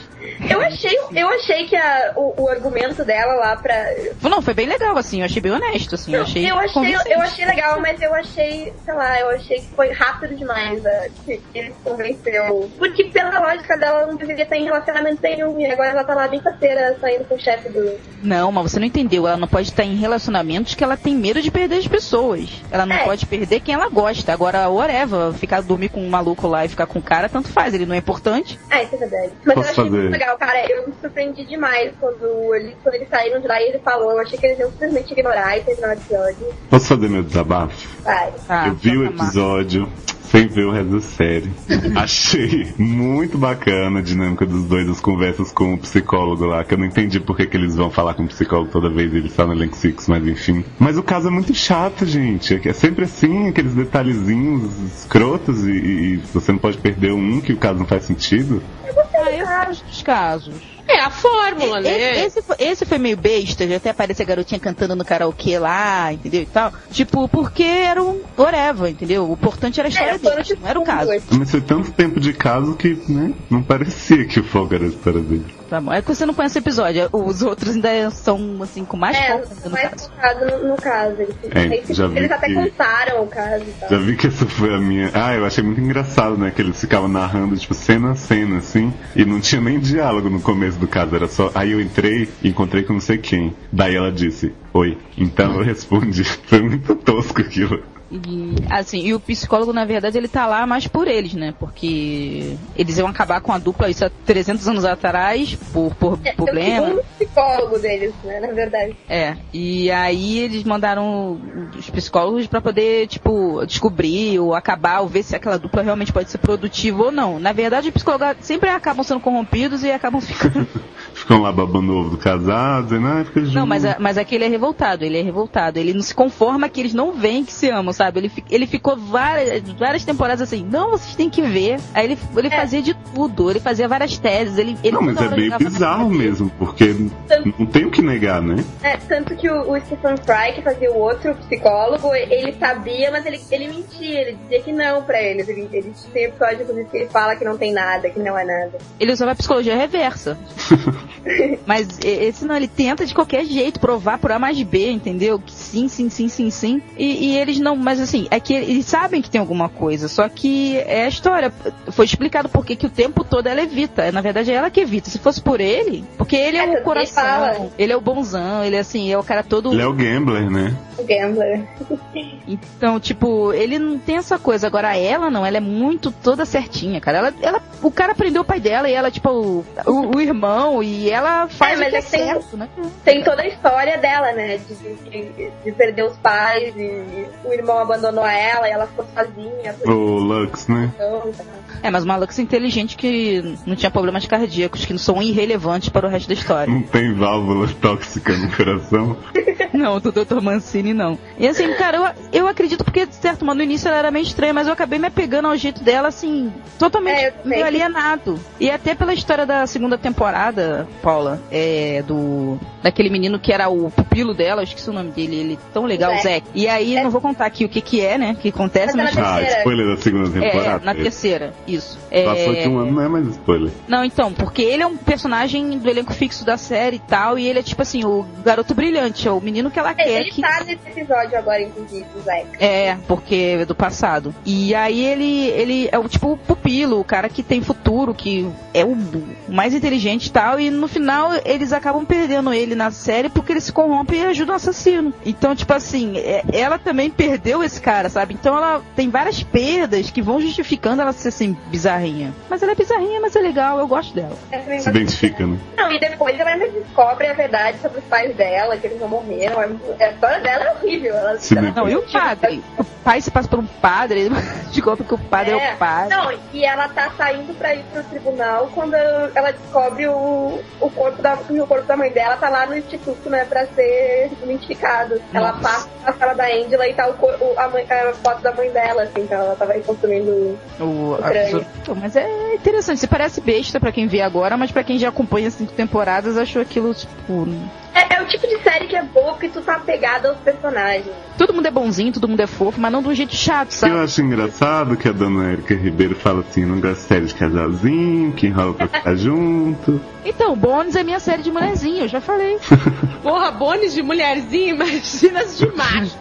Eu achei, eu achei que a- o, o argumento dela lá pra. Não, foi bem legal, assim, eu achei bem honesto, assim, eu achei. eu, achei eu achei legal, mas eu achei, sei lá, eu achei que foi rápido demais a, que ele se convenceu. Porque pela lógica dela, ela não deveria estar em relacionamento nenhum. E agora ela tá lá bem parceira saindo com o chefe do. Não, mas você não entendeu. Ela não pode estar em relacionamentos que ela tem medo de perder as pessoas. Ela não É. pode perder quem ela gosta. Agora, whatever, ficar dormir com um maluco lá e ficar com o cara, tanto faz. Ele não é importante. Ah, isso é verdade. Mas Posso eu achei fazer? muito legal, cara. Eu me surpreendi demais quando, ele, quando eles saíram de lá e ele falou. Eu achei que eles iam simplesmente ignorar e terminar o episódio. Posso fazer meu desabafo? Vai. Ah, eu vi o tá massa. Sem ver o resto da série. [laughs] Achei muito bacana a dinâmica dos dois, as conversas com o psicólogo lá, que eu não entendi por que, eles vão falar com o psicólogo toda vez ele está no Elenco Six, mas enfim. Mas o caso é muito chato, gente. É que É sempre assim, aqueles detalhezinhos escrotos e, e você não pode perder um que o caso não faz sentido. Ah, dos casos. É, É, a fórmula, né? Esse, foi- esse foi meio besta, já até aparece a garotinha cantando no karaokê lá, entendeu? E tal. Tipo, porque era um whatever, entendeu? O importante era a história É, deles, de não era o caso. esse. Mas foi tanto tempo de caso que, né, não parecia que o fogo era a história dele. Tá bom. É que você não conhece o episódio. Os outros ainda são, assim, com mais É, foco mais caso. focado no, no caso. Eles, É, já vi eles até que- contaram o caso e tal. Já vi que essa foi a minha. Ah, eu achei muito engraçado, né? Que eles ficavam narrando, tipo, cena a cena, assim, e não tinha nem diálogo no começo do caso, era só. Aí eu entrei e encontrei com não sei quem. Daí ela disse, oi. Então eu respondi. [laughs] Foi muito tosco aquilo. E, assim, e o psicólogo, na verdade, ele tá lá mais por eles, né? Porque eles iam acabar com a dupla isso há 300 anos atrás, por, por É, problema. Eu um psicólogo deles, né, na verdade. É, e aí eles mandaram os psicólogos pra poder, tipo, descobrir ou acabar, ou ver se aquela dupla realmente pode ser produtiva ou não. Na verdade, os psicólogos sempre acabam sendo corrompidos e acabam ficando. [laughs] Ficam lá babando o ovo do casado, dizendo, ah, fica junto. Não, mas, a- mas aqui ele é revoltado, ele é revoltado. Ele não se conforma que eles não veem que se amam, sabe? Ele, ele ficou várias, várias temporadas assim, não, vocês têm que ver. Aí ele, ele É. fazia de tudo, ele fazia várias teses, ele. ele Não, mas é bem bizarro mesmo, porque não tem o que negar, né? É, tanto que o, o Stephen Fry, que fazia o outro psicólogo, ele sabia, mas ele, ele mentia, ele dizia que não pra eles. Ele, ele tem episódio, que ele fala que não tem nada, que não é nada. Ele usava a psicologia reversa. [laughs] Mas esse não, ele tenta de qualquer jeito provar por A mais B, entendeu? Que sim, sim, sim, sim, sim. E, e eles não, mas assim, é que eles sabem que tem alguma coisa, só que é a história. Foi explicado por que que o tempo todo ela evita. Na verdade é ela que evita. Se fosse por ele, porque ele é, É, o coração, fala. ele é o bonzão, ele é assim, é o cara todo. Ele é o gambler, né? O Gambler. Então, tipo, ele não tem essa coisa. Agora ela não, ela é muito toda certinha, cara. Ela, ela, o cara prendeu o pai dela e ela, tipo, o, o, o irmão, e ela faz É, o mas que é é que tem- certo, né? Tem toda a história dela, né? De, de, de perder os pais, e o irmão abandonou ela e ela ficou sozinha. O Lux, né? então, tá. É, mas uma Lux inteligente que não tinha problemas cardíacos, que não são irrelevantes para o resto da história. Não tem válvula tóxica no coração. [laughs] [laughs] não, do Dr. Mancini não. E assim, cara, eu, eu acredito porque, de certo modo, no início ela era meio estranha, mas eu acabei me apegando ao jeito dela, assim, totalmente É, meio alienado. E até pela história da segunda temporada, Paula, é, do. daquele menino que era o pupilo dela, eu esqueci o nome dele, ele é tão legal, Zé. Zé. E aí, É. não vou contar aqui o que que é, né, que acontece, Mas mas... ela- Ah, spoiler da segunda É, temporada. na terceira, isso. É, Passou de um ano, não é mais spoiler. Não, então, porque ele é um personagem do elenco fixo da série e tal, e ele é tipo assim, o garoto brilhante, é o menino que ela quer Ele que. tá nesse episódio agora, inclusive, o Zack. É, porque é do passado. E aí ele, ele é o tipo o pupilo, o cara que tem futuro, que é o, o mais inteligente e tal, e no final eles acabam perdendo ele na série porque ele se corrompe e ajuda um assassino. Então, tipo assim, é- ela também perdeu esse cara, sabe? Então ela tem várias perdas que vão justificando ela ser assim, bizarrinha. Mas ela é bizarrinha, mas é legal, eu gosto dela. É, Se identifica, né? Não, e depois ela ainda descobre a verdade sobre os pais dela, que eles não. É- A história dela é horrível. Ela, ela- Não, e o padre? O pai se passa por um padre, [laughs] descobre que o padre é, É. o padre. Não, e ela tá saindo pra ir pro tribunal quando ela descobre o, o corpo da o corpo da mãe dela tá lá no instituto, né, pra ser identificado. Ela Nossa. passa na sala da Angela e tá o, o- a, mãe- a foto da mãe dela, assim, que ela tava reconstruindo. O, a Estranho. pessoa- Pô, mas é interessante. Se parece besta pra quem vê agora, mas pra quem já acompanha cinco temporadas, achou aquilo, tipo. É, é o tipo de série que é boa porque tu tá apegado aos personagens. Todo mundo é bonzinho, todo mundo é fofo, mas não de um jeito chato, sabe? Eu acho engraçado que a dona Erika Ribeiro fala assim, não gosta de série de casalzinho, que enrola pra ficar junto. Então, Bones é minha série de mulherzinha, eu já falei. [laughs] Porra, bônus de mulherzinha, imagina as de macho.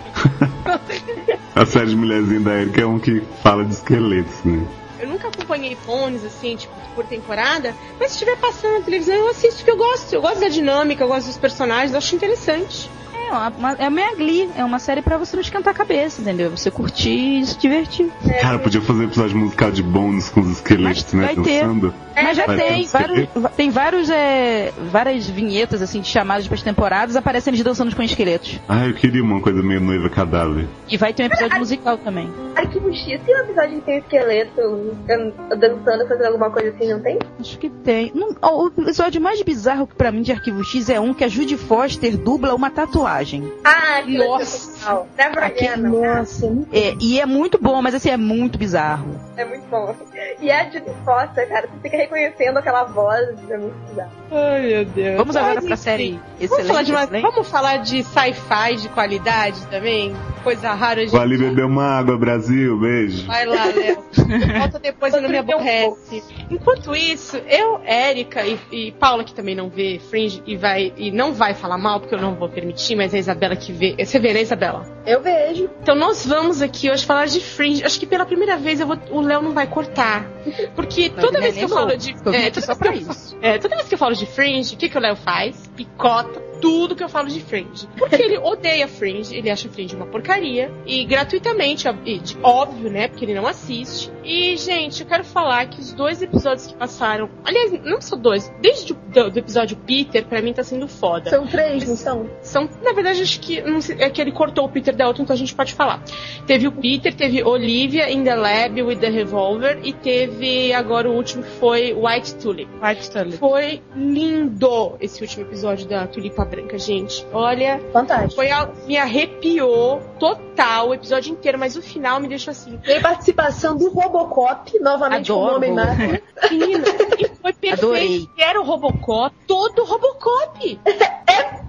[laughs] A série de mulherzinha da Erika é um que fala de esqueletos, né? Eu nunca acompanhei fones assim, tipo, por temporada, mas se estiver passando na televisão, eu assisto que eu gosto. Eu gosto da dinâmica, eu gosto dos personagens, eu acho interessante. É, uma, uma- é uma Glee, é uma série pra você não esquentar a cabeça, entendeu? Você curtir e se divertir. É, Cara, podia fazer um episódio musical de bônus com os esqueletos, Mas né? vai ter. Dançando. Mas já Vai ter tem vários, tem vários, é, várias vinhetas assim de chamadas para as temporadas aparecendo eles dançando com esqueletos. Ah, eu queria uma coisa meio noiva cadáver. E vai ter um episódio musical também. Arquivo X tem um episódio que tem esqueleto dan- dançando, fazendo alguma coisa assim, não tem? Acho que tem. Não, o episódio mais bizarro que pra mim de Arquivo X é um que a Judy Foster dubla uma tatuada. Ah, que Nossa. Never Aqui-. Nossa, muito É, e é muito bom, mas assim, é muito bizarro. É muito bom. E a Judy Foster, cara, você fica reconhecendo aquela voz, é muito bizarro. Ai, meu Deus. Vamos agora pra série Vamos falar, excelente. de uma- excelente. vamos falar de sci-fi de qualidade também? Coisa rara, gente. Vale beber uma água, Brasil. Beijo. Vai lá, Léo. [laughs] Volta depois e não me aborrece. Enquanto isso, eu, Érica e, e Paula, que também não vê Fringe e, vai, e não vai falar mal, porque eu não vou permitir, mas a Isabela que vê. Você vê, né, Isabela? Eu vejo. Então nós vamos aqui hoje falar de Fringe. Acho que pela primeira vez eu vou- o Léo não vai cortar. Porque Não, toda ele vez que eu falo de. É, toda vez que eu- é, toda vez que eu falo de Fringe, o que, que o Léo faz? Picota tudo que eu falo de Fringe. Porque ele odeia Fringe, ele acha Fringe uma porcaria. E gratuitamente, óbvio, né? Porque ele não assiste. E, gente, eu quero falar que os dois episódios que passaram. Aliás, não só dois. Desde o do, do episódio Peter, pra mim tá sendo foda. São três, não são? São, na verdade, acho que não sei, é que ele cortou o Peter da outra, então a gente pode falar. Teve o Peter, teve Olivia in the Lab with the Revolver e teve agora o último que foi White Tulip. White Tulip. Foi lindo esse último episódio da Tulipa Branca, gente. Olha, Fantástico. foi a- me arrepiou total o episódio inteiro, mas o final me deixou assim. Tem participação do Robocop, novamente Adoro como Homem-Máquina. Menina, e foi perfeito. Adorei. Era o Robocop, todo Robocop. [laughs]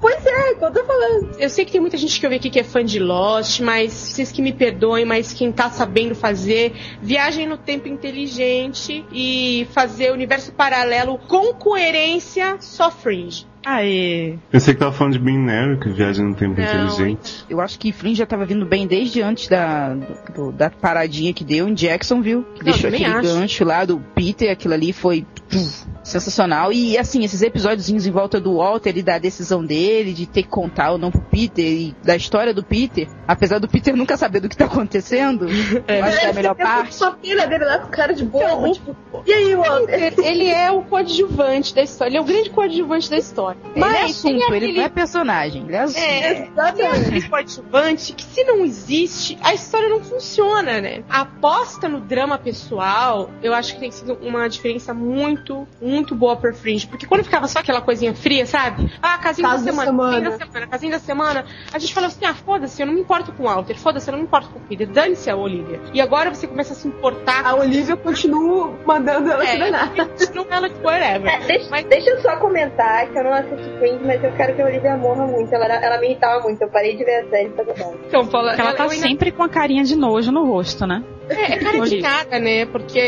Pois é, que eu tô falando. Eu sei que tem muita gente que eu vi aqui que é fã de Lost, mas vocês que me perdoem, mas quem tá sabendo fazer, viagem no tempo inteligente e fazer universo paralelo com coerência, só fringe. Aê. Pensei que tava falando de Bean que viagem no tempo Não, inteligente. Eu acho que Fringe já tava vindo bem desde antes da, do- da paradinha que deu em Jacksonville. Que Não, deixou aquele acho. gancho lá do Peter, aquilo ali foi puf, sensacional. E assim, esses episódiozinhos em volta do Walter e da decisão dele de ter que contar ou não pro Peter e da história do Peter. Apesar do Peter nunca saber do que tá acontecendo, [laughs] eu acho que é a melhor parte. Só filha dele lá com cara de bobo, tipo, e aí, Walter? Ele é o coadjuvante da história, ele é o grande coadjuvante da história. Ele é Mas assunto, tem ele aquele- não é personagem, ele é assunto. É, tem aquele coadjuvante que se não existe, a história não funciona, né? A aposta no drama pessoal, eu acho que tem sido uma diferença muito, muito boa por Fringe. Porque quando ficava só aquela coisinha fria, sabe? Ah, casinha Casa da semana, casinha semana. da semana, casinha da semana. A gente falava assim, ah, foda-se, eu não me importo com o Walter, foda-se, eu não me importo com o Peter, dane-se a Olivia. E agora você começa a se importar A Olivia continua mandando ela se danar. é, não ela que whatever. É, deixa, Mas- deixa eu só comentar que eu não assisto Fringe, mas eu quero que a Olivia morra muito. Ela, era- ela me irritava muito. Eu parei de ver a série pra verdade. Então, Paula, Porque ela tá ainda- sempre com a carinha de nojo no rosto, né? É, é cara de nada, né? Porque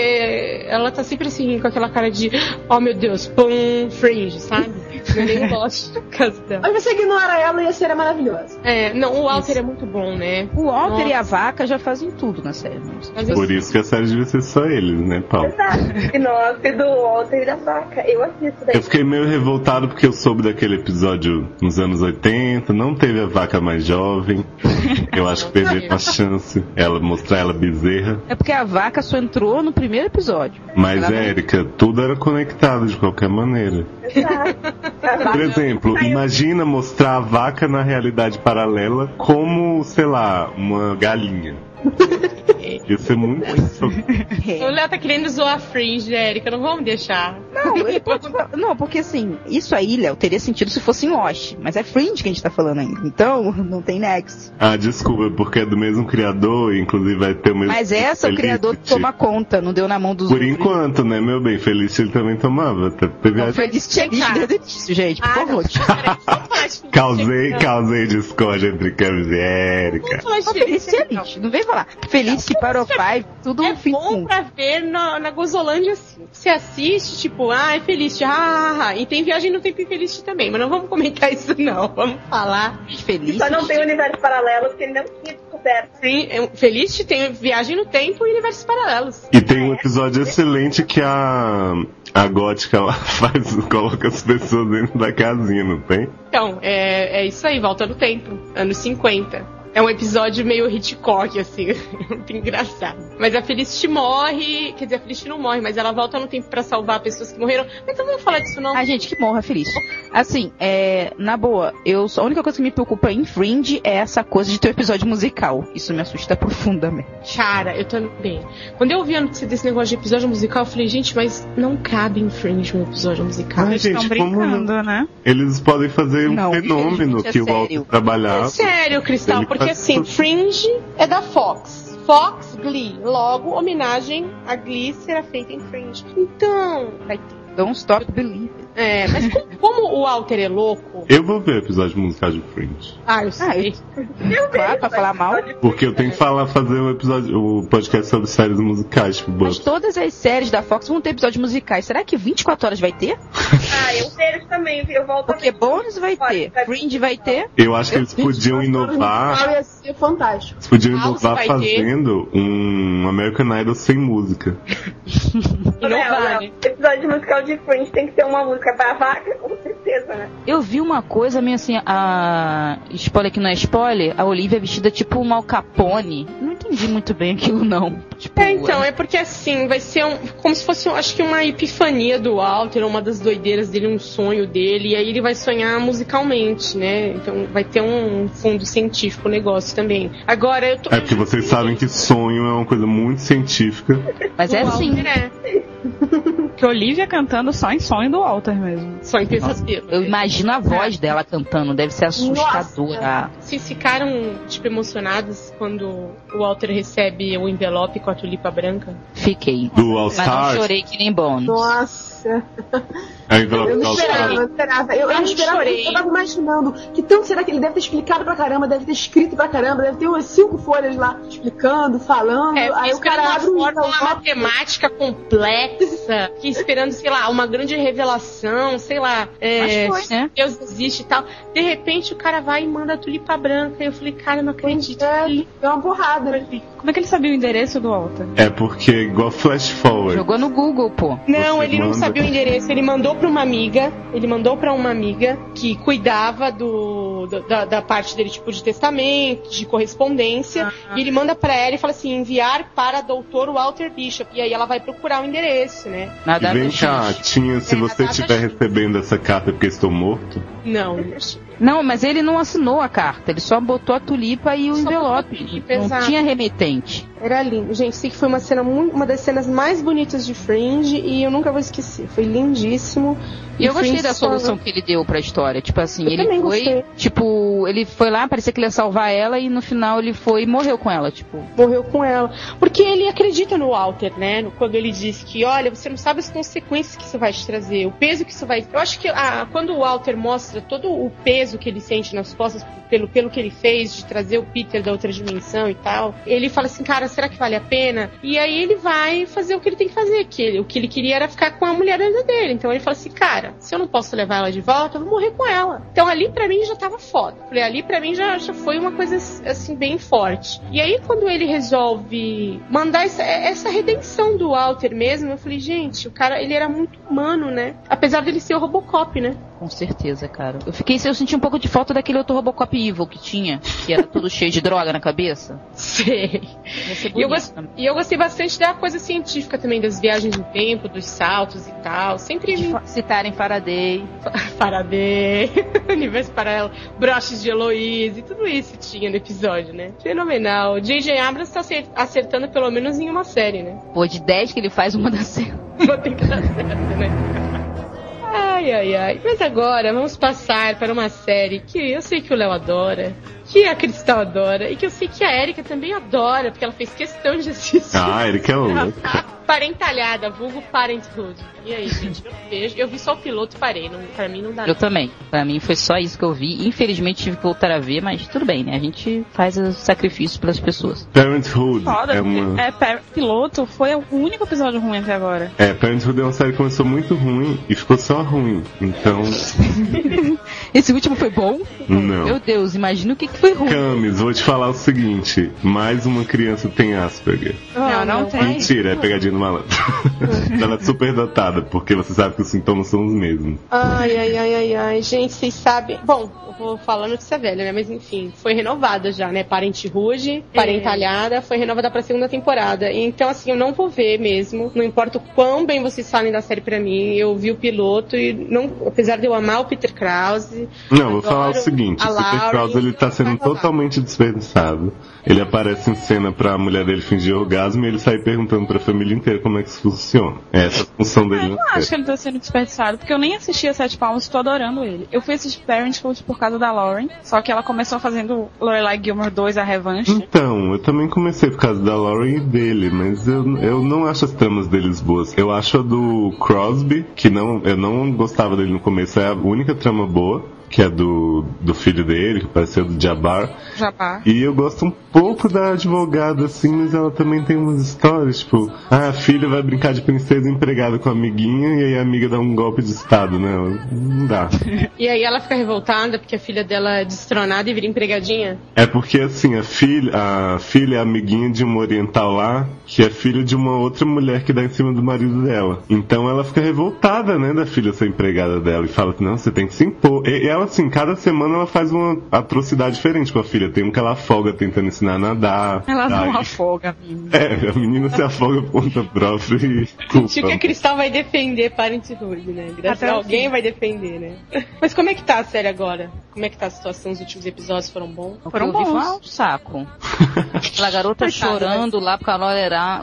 ela tá sempre assim, com aquela cara de, oh meu Deus, pum, fringe, sabe? É nem [laughs] Lost no caso dela. Mas você ignora ela e a série é maravilhosa. É, não, o Walter é muito bom, né? O Walter Nossa. e a vaca já fazem tudo na série. Mas Por isso que a série devia ser só eles, né, Paulo? Exato. Spin-off do Walter e da vaca. Eu assisto daí. Eu fiquei meio revoltado porque eu soube daquele episódio nos anos 80, não teve a vaca mais jovem. [laughs] Eu acho que perderam uma chance ela mostrar ela bezerra. É porque a vaca só entrou no primeiro episódio. Mas, Érica, tudo era conectado de qualquer maneira. Por exemplo, imagina mostrar a vaca na realidade paralela como, sei lá, uma galinha. Ia ser muito. O Léo tá querendo zoar a Fringe, Erika, não vamos deixar. Não, falar- não, porque assim, isso aí, Léo, teria sentido se fosse em Lost. Mas é Fringe que a gente tá falando ainda. Então, não tem nexo. Ah, desculpa, porque é do mesmo criador, inclusive vai ter o mesmo. Mas essa o Felicity. criador toma conta, não deu na mão dos Por outros. enquanto, né, meu bem? Feliz ele também tomava. Até teve a- Não, Feliz tinha Cara. desde o início, gente, por Ah, favor. Causei, causei discórdia entre Camis e Érica. Tinha elite, não vem falar. Feliz que parou Five, tudo É um fim bom com. pra ver na, na Gozolândia assim. Você assiste, tipo, ah, é Felicity, ah, ah, ah. E tem Viagem no Tempo em Felicity também, mas não vamos comentar [laughs] isso não. Vamos falar. Feliz. Só não tem universo paralelo porque ele não tinha descoberto. Sim, é, Felicity tem Viagem no Tempo e Universos Paralelos. E tem um episódio excelente que a, a gótica ela [laughs] faz, coloca as pessoas dentro da casinha, não tem? Então, é, é isso aí, Volta no Tempo, anos 50. É um episódio meio Hitchcock, assim. [laughs] muito engraçado. Mas a Felicity morre. Quer dizer, a Felicity não morre, mas ela volta no tempo pra salvar pessoas que morreram. Mas não vamos falar disso, não. A gente que morra feliz. Assim, é, na boa, eu a única coisa que me preocupa em Fringe é essa coisa de ter um episódio musical. Isso me assusta profundamente. Cara, eu também. Quando eu vi a notícia desse negócio de episódio musical, eu falei, gente, mas não cabe em Fringe um episódio musical. Ai, Eles estão gente, como brincando, né? Eles podem fazer um Não, fenômeno é que o Walter trabalhava. É sério, Cristal, Ele porque assim. Fringe é da Fox. Fox, Glee. Logo, homenagem a Glee será feita em Fringe. Então, vai ter. Don't stop believing. É, mas como, como o Walter é louco. Eu vou ver episódio musical de Fringe. Ah, eu Ah, sei. Claro, pra falar mal. Porque eu tenho que falar, fazer o episódio, o podcast sobre séries musicais, tipo Mas todas as séries da Fox vão ter episódios musicais. Será que 24 horas vai ter? Ah, eu vejo também, eu volto Porque bônus vai ter, Fringe vai ter. Eu acho que eles podiam inovar. Ia ser fantástico. Eles podiam House inovar fazendo um American Idol sem música. [laughs] Inovar, Não, né? Episódio musical de Friends tem que ter uma música pra vaca, com certeza, né? Eu vi uma coisa meio assim, a. Spoiler que não é spoiler, a Olivia vestida tipo um Al Capone. Não entendi muito bem aquilo, não. Tipo, É, então, é porque assim, vai ser um, como se fosse, acho que uma epifania do Walter, uma das doideiras dele, um sonho dele, e aí ele vai sonhar musicalmente, né? Então vai ter um fundo científico o negócio também. Agora, eu tô. É porque vocês sabem que sonho é uma coisa muito científica. Mas é assim. Walter é [laughs] Que Olivia cantando só em sonho do Walter mesmo. sonho pesadelo. Eu imagino a voz dela cantando, deve ser assustadora. Vocês ficaram, tipo, emocionados quando o Walter recebe o envelope com a tulipa branca? Fiquei. Do All Mas não Stars. chorei que nem Bones. Nossa. É Eu não esperava, eu não esperava. Eu, eu Eu não esperava, chorei. eu tava imaginando que tanto será que ele deve ter explicado pra caramba, deve ter escrito pra caramba, deve ter umas cinco folhas lá explicando, falando. É, aí o cara uma abre um fórmula matemática complexa, que esperando, sei lá, uma grande revelação, sei lá, é, Mas foi, né? Deus existe e tal. De repente o cara vai e manda a tulipa branca. E eu falei, cara, não acredito. É, deu uma porrada. Como é que ele sabia o endereço do Walter? É porque, igual Flash Forward. Jogou no Google, pô. Não, Você ele não manda- sabia o endereço, ele mandou pra uma amiga, ele mandou pra uma amiga que cuidava do, do- da, da parte dele, tipo, de testamento, de correspondência, e ele manda pra ela e fala assim, enviar para doutor Walter Bishop, e aí ela vai procurar o endereço, né? Na E data vem cá, tinha, se É, você estiver recebendo essa carta porque estou morto, Não, Não, mas ele não assinou a carta, ele só botou a tulipa e o Só envelope. tulipa, não exato. tinha remetente. Era lindo. Gente, sei que foi uma cena muito, uma das cenas mais bonitas de Fringe e eu nunca vou esquecer. Foi lindíssimo. E eu gostei Fringe da só- solução que ele deu pra história. Tipo assim, Eu ele foi. gostei. Tipo, ele foi lá, parecia que ele ia salvar ela e no final ele foi e morreu com ela. Tipo, morreu com ela. Porque ele acredita no Walter, né? Quando ele diz que, olha, você não sabe as consequências que isso vai te trazer, o peso que isso vai. Eu acho que ah, quando o Walter mostra todo o peso que ele sente nas costas pelo, pelo que ele fez de trazer o Peter da outra dimensão e tal, ele fala assim, cara, será que vale a pena? E aí ele vai fazer o que ele tem que fazer, que ele- o que ele queria era ficar com a mulher dele. Então ele fala assim, cara, se eu não posso levar ela de volta, eu vou morrer com ela. Então ali pra mim já tava foda. Falei, ali pra mim já, já foi uma coisa assim bem forte. E aí quando ele resolve mandar essa, essa redenção do Walter mesmo, eu falei, gente, o cara ele era muito humano, né? Apesar dele ser o Robocop, né? Com certeza, cara. Eu fiquei, eu senti um pouco de falta daquele outro Robocop Evil que tinha, que era todo [laughs] cheio de droga na cabeça. Sei. E eu, e eu gostei bastante da coisa científica também, das viagens no tempo, dos saltos e tal. Sempre De citarem Faraday. [laughs] Faraday, [laughs] universo paralelo, broches de Heloise, tudo isso tinha no episódio, né? Fenomenal. J.J. Abrams tá acer- acertando pelo menos em uma série, né? Pô, de 10 que ele faz, uma da cena. Uma tem que dar certo, né? Ai, ai, ai. Mas agora vamos passar para uma série que eu sei que o Léo adora, que a Cristal adora, e que eu sei que a Erika também adora, porque ela fez questão de assistir. Ah, que é louca. Parentalhada, vulgo Parenthood. E aí, gente, eu vejo. Eu vi só o piloto e parei. Não, pra mim não dá. Eu também. Pra mim foi só isso que eu vi. Infelizmente tive que voltar a ver, mas tudo bem, né? A gente faz o sacrifício pelas pessoas. Parenthood Foda, é uma. é, piloto foi o único episódio ruim até agora. É, Parenthood é uma série que começou muito ruim e ficou só ruim. Então, [laughs] Esse último foi bom? Não. Meu Deus, imagina o que, que foi ruim. Camis, vou te falar o seguinte: mais uma criança tem Asperger. Não, não tem. Mentira, é pegadinha do malandro. [laughs] Ela é super dotada, porque você sabe que os sintomas são os mesmos. Ai, ai, ai, ai, ai. Gente, vocês sabem. Bom, eu vou falando que você é velha, né? Mas enfim, foi renovada já, né? Parente Ruge, Parentalhada, foi renovada pra segunda temporada. Então, assim, eu não vou ver mesmo. Não importa o quão bem vocês falem da série pra mim. Eu vi o piloto e, não, apesar de eu amar o Peter Krause. Não, vou falar o seguinte: o Peter Krause ele tá sendo totalmente desperdiçado. Ele aparece em cena pra mulher dele fingir orgasmo e ele sai perguntando pra família inteira como é que isso funciona. É essa a função dele Eu não acho que ele tá sendo desperdiçado, porque eu nem assisti a Sete Palmas e tô adorando ele. Eu fui assistir Parenthood por causa da Lauren, só que ela começou fazendo Lorelai Gilmore 2, a revanche. Então, eu também comecei por causa da Lauren e dele, mas eu, eu não acho as tramas deles boas. Eu acho a do Crosby, que não, eu não gostava dele no começo, é a única trama boa, que é do, do filho dele, que pareceu do Jabbar. Jabá. E eu gosto um pouco da advogada, assim, mas ela também tem umas histórias, tipo, ah, a filha vai brincar de princesa empregada com a amiguinha e aí a amiga dá um golpe de estado nela. Não dá. [laughs] E aí ela fica revoltada porque a filha dela é destronada e vira empregadinha. É porque assim, a filha, a filha é amiguinha de uma oriental lá, que é filha de uma outra mulher que dá em cima do marido dela. Então ela fica revoltada, né, da filha ser empregada dela e fala que não, você tem que se impor. E, e ela assim, cada semana ela faz uma atrocidade diferente com a filha. Tem um que ela afoga tentando ensinar a nadar. Ela não Aí- afoga, menina. É, a menina se afoga por conta própria e culpa. Acho que a Cristal vai defender Parenthood, né? Graças Até alguém vai defender, né? Mas como é que tá a série agora? Como é que tá a situação? Os últimos episódios foram bons? Foram vi foi bons. um saco. [laughs] Aquela garota Coitada, chorando lá porque a Lorelai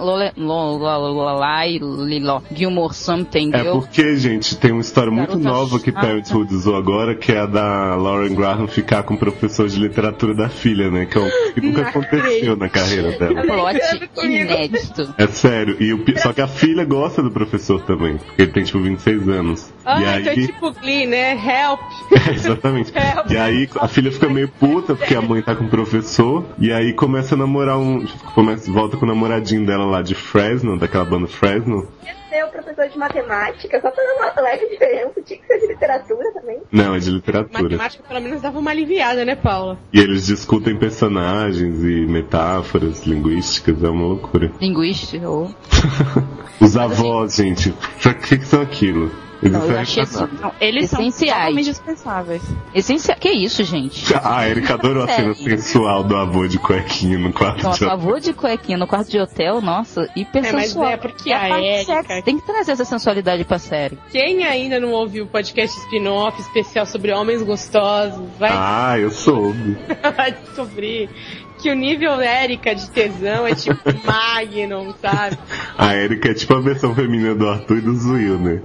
Lorelai Lilo- Gilmore Something, É entendeu? porque, gente, tem uma história muito nova que. Parenthood usou agora, que é a da Lauren Graham ficar com o professor de literatura da filha, né? Que, é o que nunca aconteceu na carreira dela. Plot inédito. É sério, e o só que a filha gosta do professor também, porque ele tem tipo 26 anos. Ah, e então é aí. tipo Glee, né? Help! [laughs] É, exatamente. É. E aí a filha fica meio puta porque a mãe tá com o professor. E aí começa a namorar um. Começa, volta com o namoradinho dela lá de Fresno, daquela banda Fresno. Ser o professor de matemática, só pra dar uma leve diferença. Tinha que ser de literatura também. Não, é de literatura. Matemática pelo menos dava uma aliviada, né, Paula? E eles discutem personagens e metáforas linguísticas, é uma loucura. Linguística, ou... [laughs] Os avós, gente, pra que, que são aquilo? Eles Não, eu achei assim, Não, eles são Essenciais. totalmente dispensáveis. essencial. Que isso, gente? [laughs] Ah, a Erika adorou a cena sensual do avô de cuequinha no quarto Nossa, de avô de cuequinha no quarto de hotel, nossa, hiper É, mas sensual. é porque É a parte Erika-. Tem que trazer essa sensualidade pra série. Quem ainda não ouviu o podcast spin-off especial sobre homens gostosos, vai, Ah, eu soube. [laughs] vai descobrir que o nível Érica de tesão é tipo [laughs] Magnum, sabe? A Erika é tipo a versão feminina do Arthur e do Zuil, né?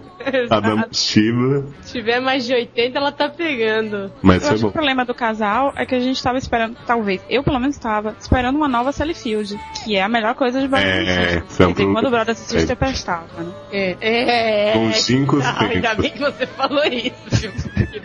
A da Shiva, Se tiver mais de 80, ela tá pegando. mas Eu acho que bom. o problema do casal é que a gente tava esperando, talvez, eu pelo menos estava, esperando uma nova Sally Field, que é a melhor coisa de Brother É, Sister. isso é quando o. Brother Sister É. prestava, né? É, é, é. Com cinco Ah, ainda bem que você falou isso?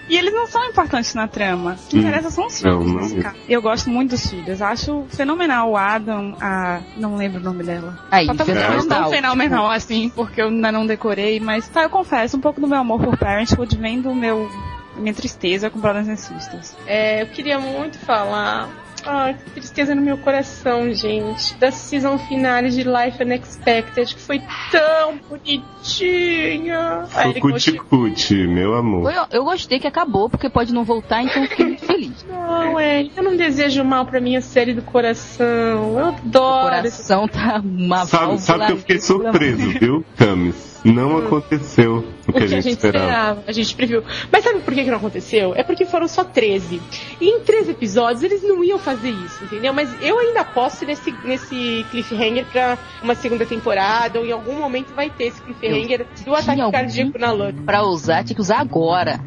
E eles não são importantes na trama. O que Hum. interessa são os Não, filhos. não nesse mesmo. caso. Eu gosto muito dos filhos. Acho fenomenal o Adam, a. Não lembro o nome dela. Aí, Só não fenomenal. tão fenomenal assim, porque eu ainda não decorei, mas tá, eu confesso, um pouco do meu amor por Parenthood vem do meu. minha tristeza com Brothers and Sisters. É, eu queria muito falar. Ah, que tristeza no meu coração, gente. Da season finale de Life Unexpected, que foi tão bonitinha. Continua- Cuti-cuti, meu amor. Eu, eu gostei que acabou, porque pode não voltar, então eu fiquei muito feliz. [laughs] Não, é, eu não desejo mal pra minha série do coração. Eu O adoro esse coração tá uma Sabe, sabe que eu fiquei surpreso, viu, Camis? Não aconteceu o que a gente esperava. A gente previu. Mas sabe por que, que não aconteceu? É porque foram só 13. E em 13 episódios eles não iam fazer isso, entendeu? Mas eu ainda aposto nesse, nesse cliffhanger pra uma segunda temporada, ou em algum momento vai ter esse cliffhanger do ataque algum- cardíaco na Lana. Pra usar, tinha que usar agora.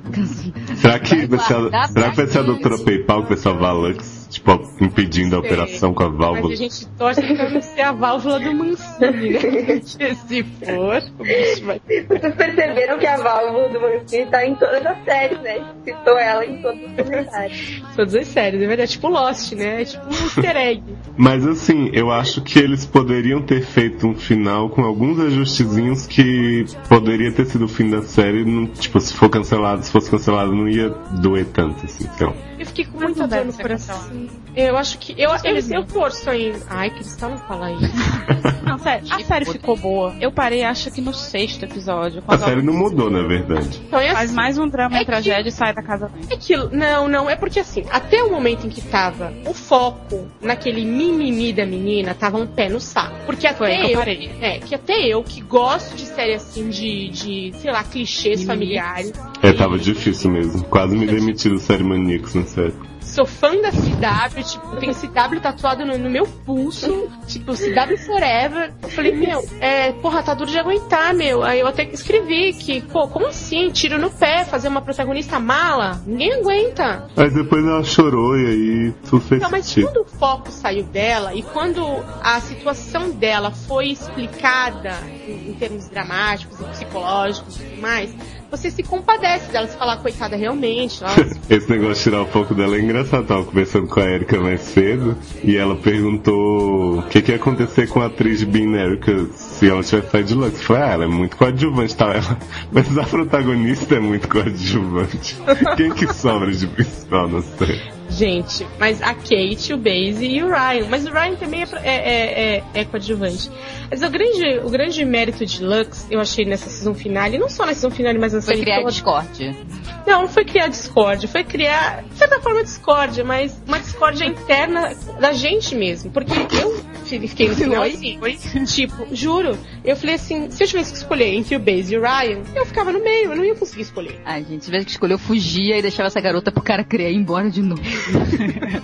Será que vai ser a, guardar será que vai ser a doutora PayPal que vai salvar a Lux? Tipo, impedindo a operação com a Mas válvula. a gente torce pra não ser a válvula do Mancini, né? Porque [laughs] se for, o [laughs] bicho vai. Vocês perceberam que a válvula do Mancini tá em todas as séries, né? Citou ela em todos os comentários. Todas as séries, é verdade. É tipo Lost, né? É tipo um easter egg. Mas assim, eu acho que eles poderiam ter feito um final com alguns ajustezinhos que poderia ter sido o fim da série. Não, tipo, se for cancelado, se fosse cancelado, não ia doer tanto, assim. Então, Eu fiquei com Mas dor deve no coração. Eu acho que. Eu, eu, eu torço ainda. Ai, Cristal, não fala isso. Não, sério, a série ficou boa. Eu parei, acho que no sexto episódio. a série não mudou, na verdade. Então é Faz assim. mais um drama É e tragédia e sai da casa dele. É aquilo. Não, não, é porque assim, até o momento em que tava o foco naquele mimimi da menina, tava um pé no saco. Porque até Foi aí que eu eu. parei. É, que até eu, que gosto de série assim de, de sei lá, clichês Mimimi. familiares. É, tava difícil mesmo. Quase me demiti do série Maníacos na série. Sou fã da CW, tipo, tem CW tatuado no, no meu pulso, tipo, CW Forever. Eu falei, meu, é, porra, tá duro de aguentar, meu. Aí eu até escrevi que, pô, como assim? Tiro no pé, fazer uma protagonista mala? Ninguém aguenta. Mas depois ela chorou e aí tudo fez Não, mas sentido. quando o foco saiu dela e quando a situação dela foi explicada em, em termos dramáticos e psicológicos e tudo mais, você se compadece dela, se falar, coitada, realmente, [laughs] Esse negócio de tirar o foco dela é engraçado. Tava conversando com a Erika mais cedo e ela perguntou o que, que ia acontecer com a atriz de Bean Erika se ela tivesse saído de Lux. Eu falei, ah, ela é muito coadjuvante, tá? Ela, [laughs] mas a protagonista é muito coadjuvante. [laughs] Quem que sobra de principal na série? Gente, mas a Kate, o Basie e o Ryan. Mas o Ryan também é, é, é, é, é coadjuvante. Mas o grande, o grande mérito de Lux, eu achei nessa season finale, não só na season finale, mas na Foi série criar toda. Discord. Não, não foi criar Discord, foi criar, de certa forma, Discord, mas uma discórdia interna da gente mesmo. Porque eu fiquei no final assim, tipo, juro, eu falei assim, se eu tivesse que escolher entre o Basie e o Ryan, eu ficava no meio, eu não ia conseguir escolher. Ai, gente, se tivesse que escolher, eu fugia e deixava essa garota pro cara criar e ir embora de novo. [laughs]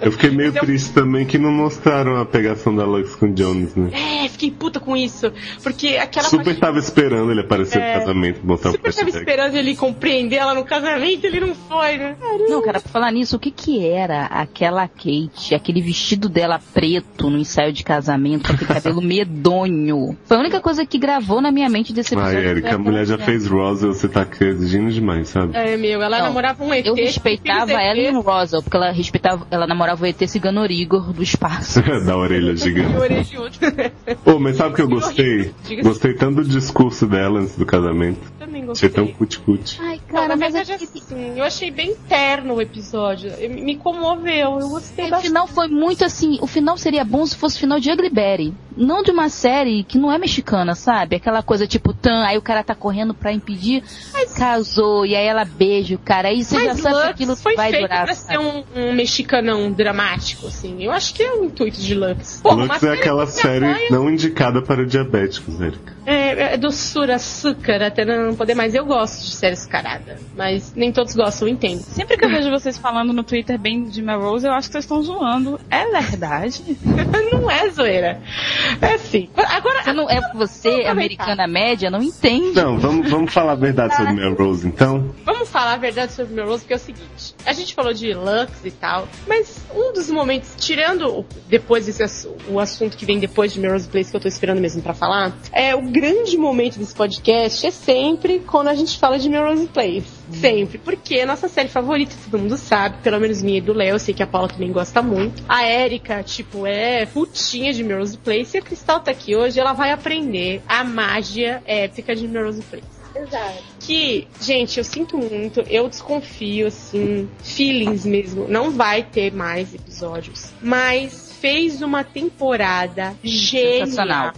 Eu fiquei meio eu- triste também que não mostraram a pegação da Lux com o Jones, né? É, fiquei puta com isso. Porque aquela Super parte- tava esperando ele aparecer É. no casamento, mostrar o Super tava hashtag. esperando ele compreender ela no casamento, ele não foi, né? Não, cara, pra falar nisso, o que que era aquela Kate, aquele vestido dela preto no ensaio de casamento, aquele cabelo [laughs] medonho? Foi a única coisa que gravou na minha mente desse episódio. Ai, Erika, a mulher já fez Roswell, você tá exigindo demais, sabe? É, meu, ela Não, namorava um ET. Eu respeitava ela e o Rosal, porque ela respeitava, ela namorava o ET Cigano Igor do espaço. [laughs] da orelha [laughs] gigante. orelha. Ô, mas sabe o que eu gostei? Gostei tanto do discurso dela antes do casamento. Achei gostei. tão cuti-cuti. Ai, Não, cara, na mas verdade, assim, eu achei bem terno o episódio. Eu- Me comoveu, eu gostei o bastante. final foi muito assim. O final seria bom se fosse o final de Ugly Betty. Não de uma série que não é mexicana, sabe? Aquela coisa tipo, tan, aí o cara tá correndo pra impedir, casou, e aí ela beija o cara. Aí você já Mas sabe que Lux aquilo foi vai feito durar. pra sabe? ser um, um mexicanão dramático, assim. Eu acho que é o intuito de Lux. Uma Lux é aquela série não indicada para diabéticos, Erika. É, é doçura, açúcar, até não poder mais. Eu gosto de série escarada, mas nem todos gostam, eu entendo. Sempre que eu vejo vocês falando no Twitter bem de Melrose, eu acho que vocês estão zoando. É verdade? [laughs] não é zoeira. É assim. Agora, Você não é você, americana média, não entende. Não, vamos, vamos falar a verdade sobre Melrose, então. Vamos falar a verdade sobre Melrose, porque é o seguinte: a gente falou de Lux e tal, mas um dos momentos, tirando o- depois esse o assunto que vem depois de Melrose Place, que eu tô esperando mesmo pra falar, é o grande momento desse podcast é sempre quando a gente fala de Melrose Place. Sempre. Porque é a nossa série favorita, todo mundo sabe, pelo menos minha e do Léo, eu sei que a Paula também gosta muito. A Erika, tipo, é putinha de Melrose Place, e a Cristal tá aqui hoje, ela vai aprender a mágia épica de Melrose Place Exato. que, gente, eu sinto muito, eu desconfio, assim, feelings mesmo. Não vai ter mais episódios. Mas fez uma temporada genial.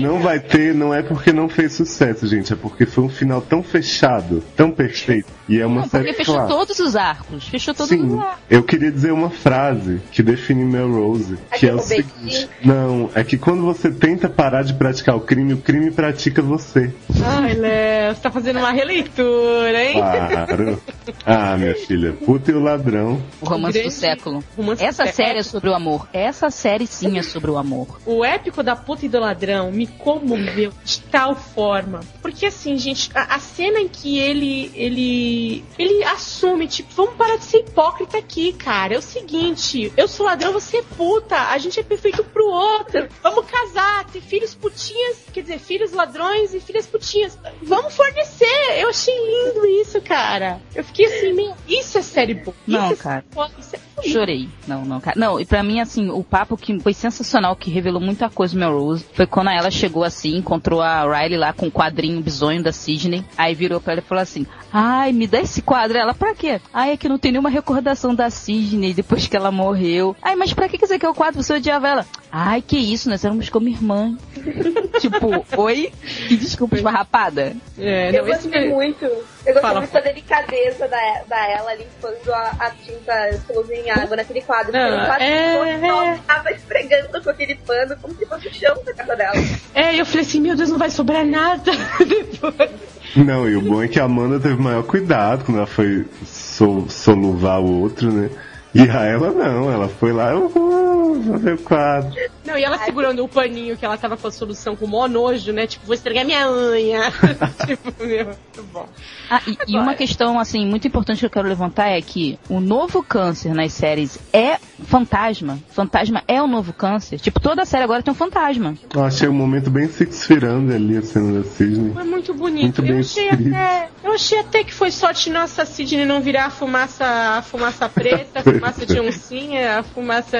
Não vai ter, não é porque não fez sucesso, gente, é porque foi um final tão fechado, tão perfeito. E é uma Não, série porque fechou clássica. todos os arcos. Fechou todos os Sim, arcos. eu queria dizer uma frase que define Melrose, que é o seguinte: Não, é que quando você tenta parar de praticar o crime, o crime pratica você. Ai, Léo, você tá fazendo uma releitura, hein? Claro. Ah, minha filha, puta e o ladrão. O romance grande do século. romance do Essa século. série é sobre o amor. Essa série sim é sobre o amor. O épico da puta e do ladrão me comoveu de tal forma. Porque assim, gente, a, a cena em que ele ele ele assume, tipo, vamos parar de ser hipócrita aqui, cara. É o seguinte, eu sou ladrão, você é puta, a gente é perfeito pro outro. Vamos casar, ter filhos putinhas, quer dizer, filhos ladrões e filhas putinhas. Vamos fornecer. Eu achei lindo isso, cara. Eu fiquei assim, meu, isso é série boa. Não, é cara. é. Chorei. Não, não, cara. Não, e pra mim, assim, o papo que foi sensacional, que revelou muita coisa no Melrose, foi quando ela chegou assim, encontrou a Riley lá com o quadrinho bizonho da Sidney, aí virou pra ela e falou assim, ai, me dá esse quadro. Ela, pra quê? Ai, é que não tem nenhuma recordação da Sidney depois que ela morreu. Ai, mas pra que que você quer o quadro? Você odiava ela. Ai, que isso, nós éramos como irmã. [laughs] tipo, oi? Que desculpa esfarrapada. É, Eu não, gostei muito. Eu gostei Fala, muito da delicadeza da, da ela limpando a, a tinta exclusiva em água naquele quadro. Não, o quadro é, é. tava esfregando com aquele pano como se fosse o chão da casa dela. É, eu falei assim, meu Deus, não vai sobrar nada [laughs] depois. Não, e o bom é que a Amanda teve maior cuidado quando ela foi so- soluvar o outro, né? E a ela não, ela foi lá, eu vou fazer o quadro. Não, e ela segurando o paninho que ela tava com a solução com o maior nojo, né? Tipo, vou estragar minha unha. [laughs] tipo, meu, muito bom. Ah, e, e uma questão, assim, muito importante que eu quero levantar é que o novo câncer nas séries é fantasma. Fantasma é o novo câncer. Tipo, toda série agora tem um fantasma. Eu achei um momento bem Six Firando ali, a cena da Sidney. Foi muito bonito. Muito bem eu, achei escrito. até, eu achei até que foi sorte nossa Sidney não virar a fumaça, a fumaça [laughs] preta, a fumaça de oncinha, a fumaça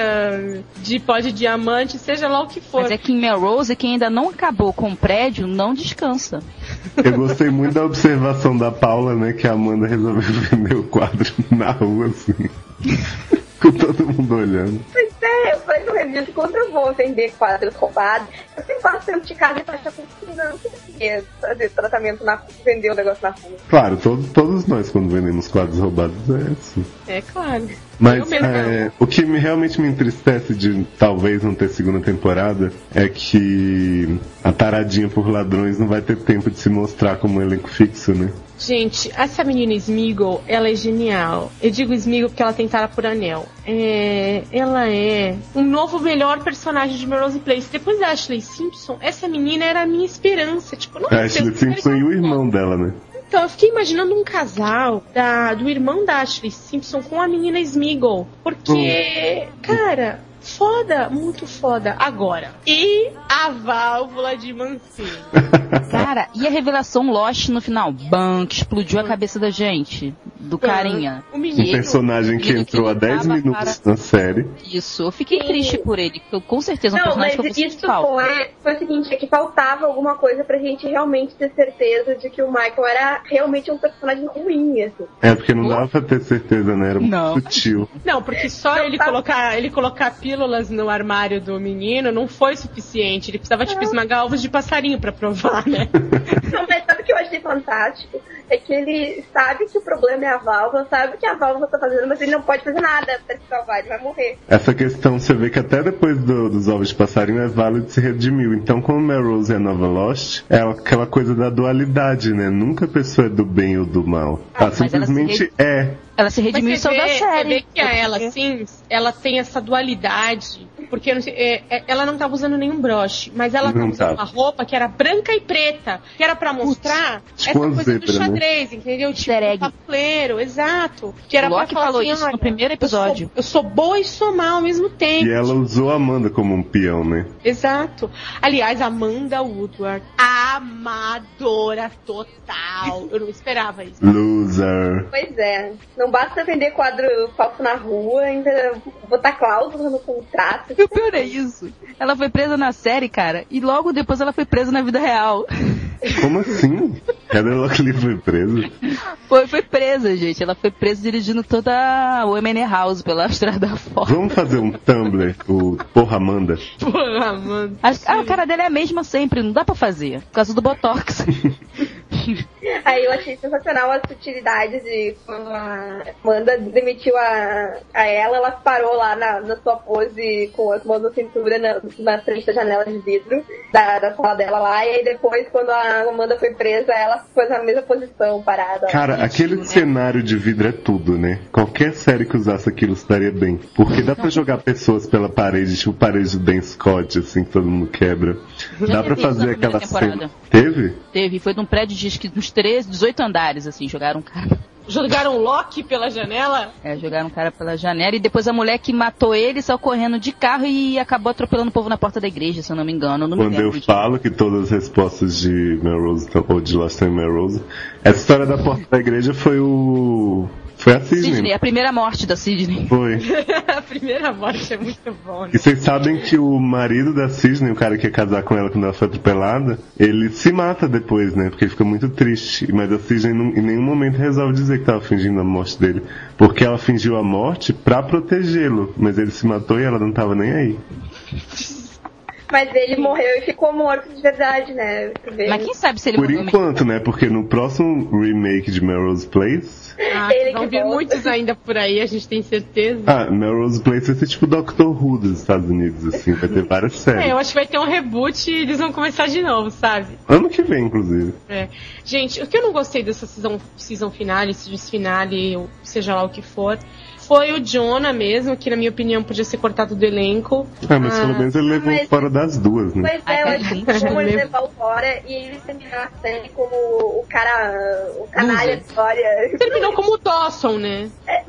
de pó de diamante, seja lá o que for. Mas é que em Melrose, quem ainda não acabou com o prédio, não descansa. Eu gostei muito da observação da Paula, né? Que a Amanda resolveu [laughs] vender o quadro na rua, assim. [laughs] Com todo mundo olhando. Pois eu falei no review que quando eu vou vender quadros roubados, eu sempre faço tempo de casa e faço assim, não, conseguia fazer tratamento na vender o negócio na rua. Claro, todos, todos nós, quando vendemos quadros roubados, é assim. É claro. Mas é, o que me, realmente me entristece de talvez não ter segunda temporada é que a taradinha por ladrões não vai ter tempo de se mostrar como um elenco fixo, né? Gente, essa menina Smeagol, ela é genial. Eu digo Smeagol porque ela tem tara por anel. É, ela é um novo melhor personagem de Melrose Place. Depois da Ashley Simpson, essa menina era a minha esperança. Tipo, não A Ashley Simpson e o irmão dela, né? Então, eu fiquei imaginando um casal da, do irmão da Ashley Simpson com a menina Smeagol. Porque, cara, foda, muito foda. Agora, e a válvula de Mancini? [laughs] Cara, e a revelação Lost no final? Bam, que explodiu a cabeça da gente. Do carinha. O Um menino. personagem que entrou há que 10 lutava minutos na série. Isso, eu fiquei Sim. triste por ele. eu, com certeza, é um Não, mas personagem que eu isso foi, foi o seguinte, é que faltava alguma coisa pra gente realmente ter certeza de que o Michael era realmente um personagem ruim, assim. É, porque não dava pra ter certeza, né? Era muito Não. sutil. Não, porque só Não, ele tá- colocar, ele colocar pílulas no armário do menino não foi suficiente. Ele precisava, tipo, esmagar ovos de passarinho pra provar, né? [laughs] Não, mas sabe o que eu achei fantástico? É que ele sabe que o problema é a válvula, sabe que a válvula tá fazendo, mas ele não pode fazer nada pra se salvar, ele vai morrer. Essa questão, você vê que até depois do- dos ovos de passarinho é válido se redimiu. Então, como Melrose é a nova Lost, é aquela coisa da dualidade, né? Nunca a pessoa é do bem ou do mal. Ah, Ela se simplesmente re- é. Ela se redimiu e saiu da vê, você série. vê que a ela, sim, ela tem essa dualidade. Porque não sei, é, é, ela não tava usando nenhum broche, mas ela Não tava usando uma roupa que era branca e preta, que era pra mostrar tipo essa coisa do zebra, né? xadrez, entendeu? Tipo, um tabuleiro, exato. Que era O Loki falou assim, isso no primeiro episódio. Eu sou, eu sou boa e sou má ao mesmo tempo. E ela usou a Amanda como um peão, né? Exato. Aliás, Amanda Woodward, amadora total. Eu não esperava isso. Loser. Pois é, não basta vender quadro falso na rua, ainda botar cláusula no contrato. E o pior é isso. Ela foi presa na série, cara, e logo depois ela foi presa na vida real. Como assim? Heather Locklear foi presa? Foi, foi presa, gente. Ela foi presa dirigindo toda o M&A House pela [laughs] Estrada Fora. Vamos fazer um Tumblr, o Porra Amanda. Porra, mano. A, a cara dela é a mesma sempre, não dá pra fazer. Por causa do Botox. [laughs] [laughs] Aí eu achei sensacional a sutilidade de quando a Amanda demitiu a, a ela, ela parou lá na, na sua pose com as mãos na cintura na, na frente da janela de vidro da, da sala dela lá, e aí depois, quando a Amanda foi presa, ela ficou na mesma posição, parada. Cara, aquele cenário de vidro é tudo, né? Qualquer série que usasse aquilo estaria bem. Porque dá pra jogar pessoas pela parede, tipo parede do Ben Scott, assim, que todo mundo quebra. Dá pra fazer aquela cena. Teve? Teve, foi de um prédio de acho que uns 13, 18 andares, assim, jogaram um cara. Jogaram Loki pela janela? É, jogaram um cara pela janela e depois a mulher que matou ele saiu correndo de carro e acabou atropelando o povo na porta da igreja, se eu não me engano. Eu Não me Quando eu lembro. de- falo que todas as respostas de Melrose ou de Lost in Melrose, essa história da porta da igreja foi o. Foi a Sidney. Sidney, a primeira morte da Sidney. Foi. [laughs] a primeira morte é muito bom, né? E vocês sabem que o marido da Sidney, o cara que ia casar com ela quando ela foi atropelada, ele se mata depois, né? Porque ele fica muito triste. Mas a Sidney não- em nenhum momento resolve dizer que tava fingindo a morte dele. Porque ela fingiu a morte pra protegê-lo. Mas ele se matou e ela não tava nem aí. [laughs] Mas ele morreu e ficou morto de verdade, né? Mas quem sabe se ele Por morreu mesmo? enquanto, né? Porque no próximo remake de Melrose Place. Ah, Ele vão que vir volta. muitos ainda por aí, a gente tem certeza. Ah, Melrose Place vai ser tipo Doctor Who dos Estados Unidos, assim. Vai ter várias séries. É, eu acho que vai ter um reboot e eles vão começar de novo, sabe? Ano que vem, inclusive. É. Gente, o que eu não gostei dessa season, season finale, season finale, seja lá o que for, foi o Jonah mesmo, que na minha opinião podia ser cortado do elenco. Ah, mas Ah, pelo menos ele levou mas- fora das duas, né? Pois é, eu acho que lindo. como ele levou fora e ele terminou a série como o cara, o canalha de história. Terminou como o Dawson, né? É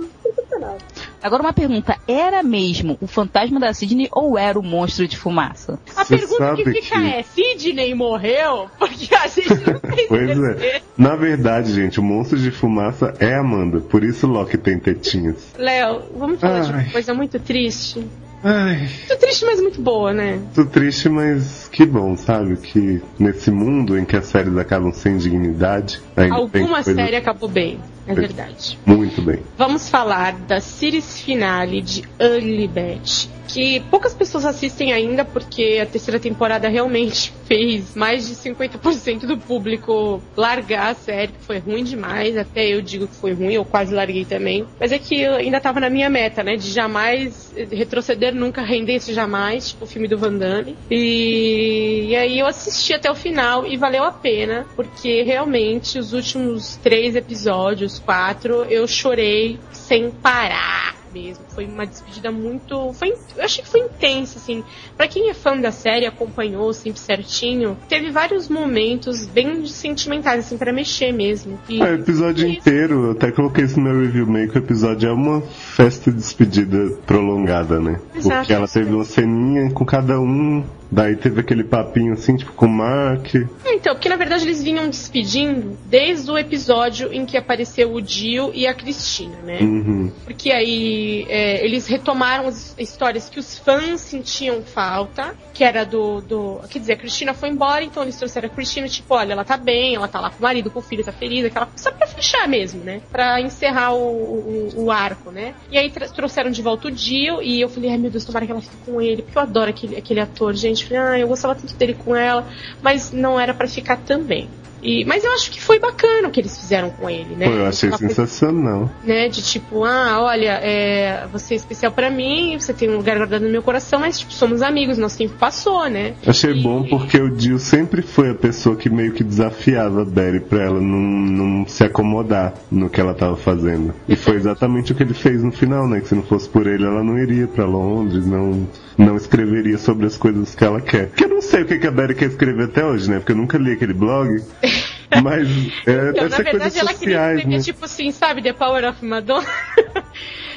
sensacional. Agora uma pergunta, era mesmo o fantasma da Sidney ou era o monstro de fumaça? A Você pergunta que fica que- é, Sidney morreu? Porque a gente não [laughs] tem Pois é. Na verdade, gente, o monstro de fumaça é Amanda. Por isso Loki tem tetinhas. Léo, vamos falar de Ai. uma coisa muito triste. Ai, Muito triste, mas muito boa, né? tô triste, mas que bom, sabe? Que nesse mundo em que as séries acabam sem dignidade, ainda tem Alguma coisas série acabou bem, é verdade. muito bem. Vamos falar da series finale de Ugly Betty, que poucas pessoas assistem ainda porque a terceira temporada realmente [laughs] fez mais de 50% do público largar a série, que foi ruim demais, até eu digo que foi ruim, eu quase larguei também. Mas é que eu ainda tava na minha meta, né, de jamais retroceder nunca, render-se jamais, tipo o filme do Van Damme. E, e aí eu assisti até o final e valeu a pena, porque realmente os últimos três episódios, quatro, eu chorei sem parar mesmo. Foi uma despedida muito. Foi, eu achei que foi intensa, assim. Pra quem é fã da série, acompanhou sempre certinho, teve vários momentos bem sentimentais, assim, pra mexer mesmo. E, Ah, o episódio inteiro, eu até coloquei isso no meu review meio que o episódio é uma festa de despedida prolongada, né? Exato. Porque ela teve uma ceninha com cada um, daí teve aquele papinho assim, tipo, com o Mark. Então, porque na verdade eles vinham despedindo desde o episódio em que apareceu o Dio e a Cristina, né? Uhum. Porque aí é, eles retomaram as histórias que os fãs sentiam falta, que era do, do. Quer dizer, a Cristina foi embora, então eles trouxeram a Cristina, tipo, olha, ela tá bem, ela tá lá com o marido, com o filho, tá feliz, aquela. Só pra fechar mesmo, né? Pra encerrar o, o, o arco, né? E aí trouxeram de volta o Dio, e eu falei, ai meu Deus, tomara que ela fique com ele, porque eu adoro aquele, aquele ator, gente. Falei, ah, eu gostava tanto dele com ela, mas não era pra ficar também. E, mas eu acho que foi bacana o que eles fizeram com ele, né? Pô, eu achei coisa sensacional. né? De tipo, ah, olha, é, você é especial pra mim, você tem um lugar guardado no meu coração, mas tipo, somos amigos, nosso tempo passou, né? Achei E- bom porque o Dio sempre foi a pessoa que meio que desafiava a Betty pra ela não, não se acomodar no que ela tava fazendo. E foi exatamente o que ele fez no final, né? Que se não fosse por ele, ela não iria pra Londres, não, não escreveria sobre as coisas que ela quer. Que eu não sei o que que a Betty quer escrever até hoje, né? Porque eu nunca li aquele blog. [laughs] Mas é, Então, deve na ser verdade, ela queria sociais, escrever, né? tipo assim, sabe, The Power of Madonna,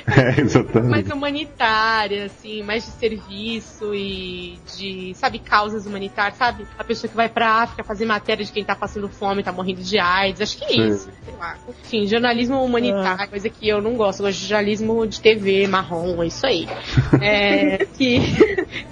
[laughs] É, exatamente. mais humanitária, assim, mais de serviço e de, sabe, causas humanitárias, sabe? A pessoa que vai pra África fazer matéria de quem tá passando fome, tá morrendo de AIDS, acho que é Sim. isso, sei lá. Enfim, jornalismo humanitário, coisa que eu não gosto, eu gosto de jornalismo de TV, marrom, é isso aí. É, [laughs] que,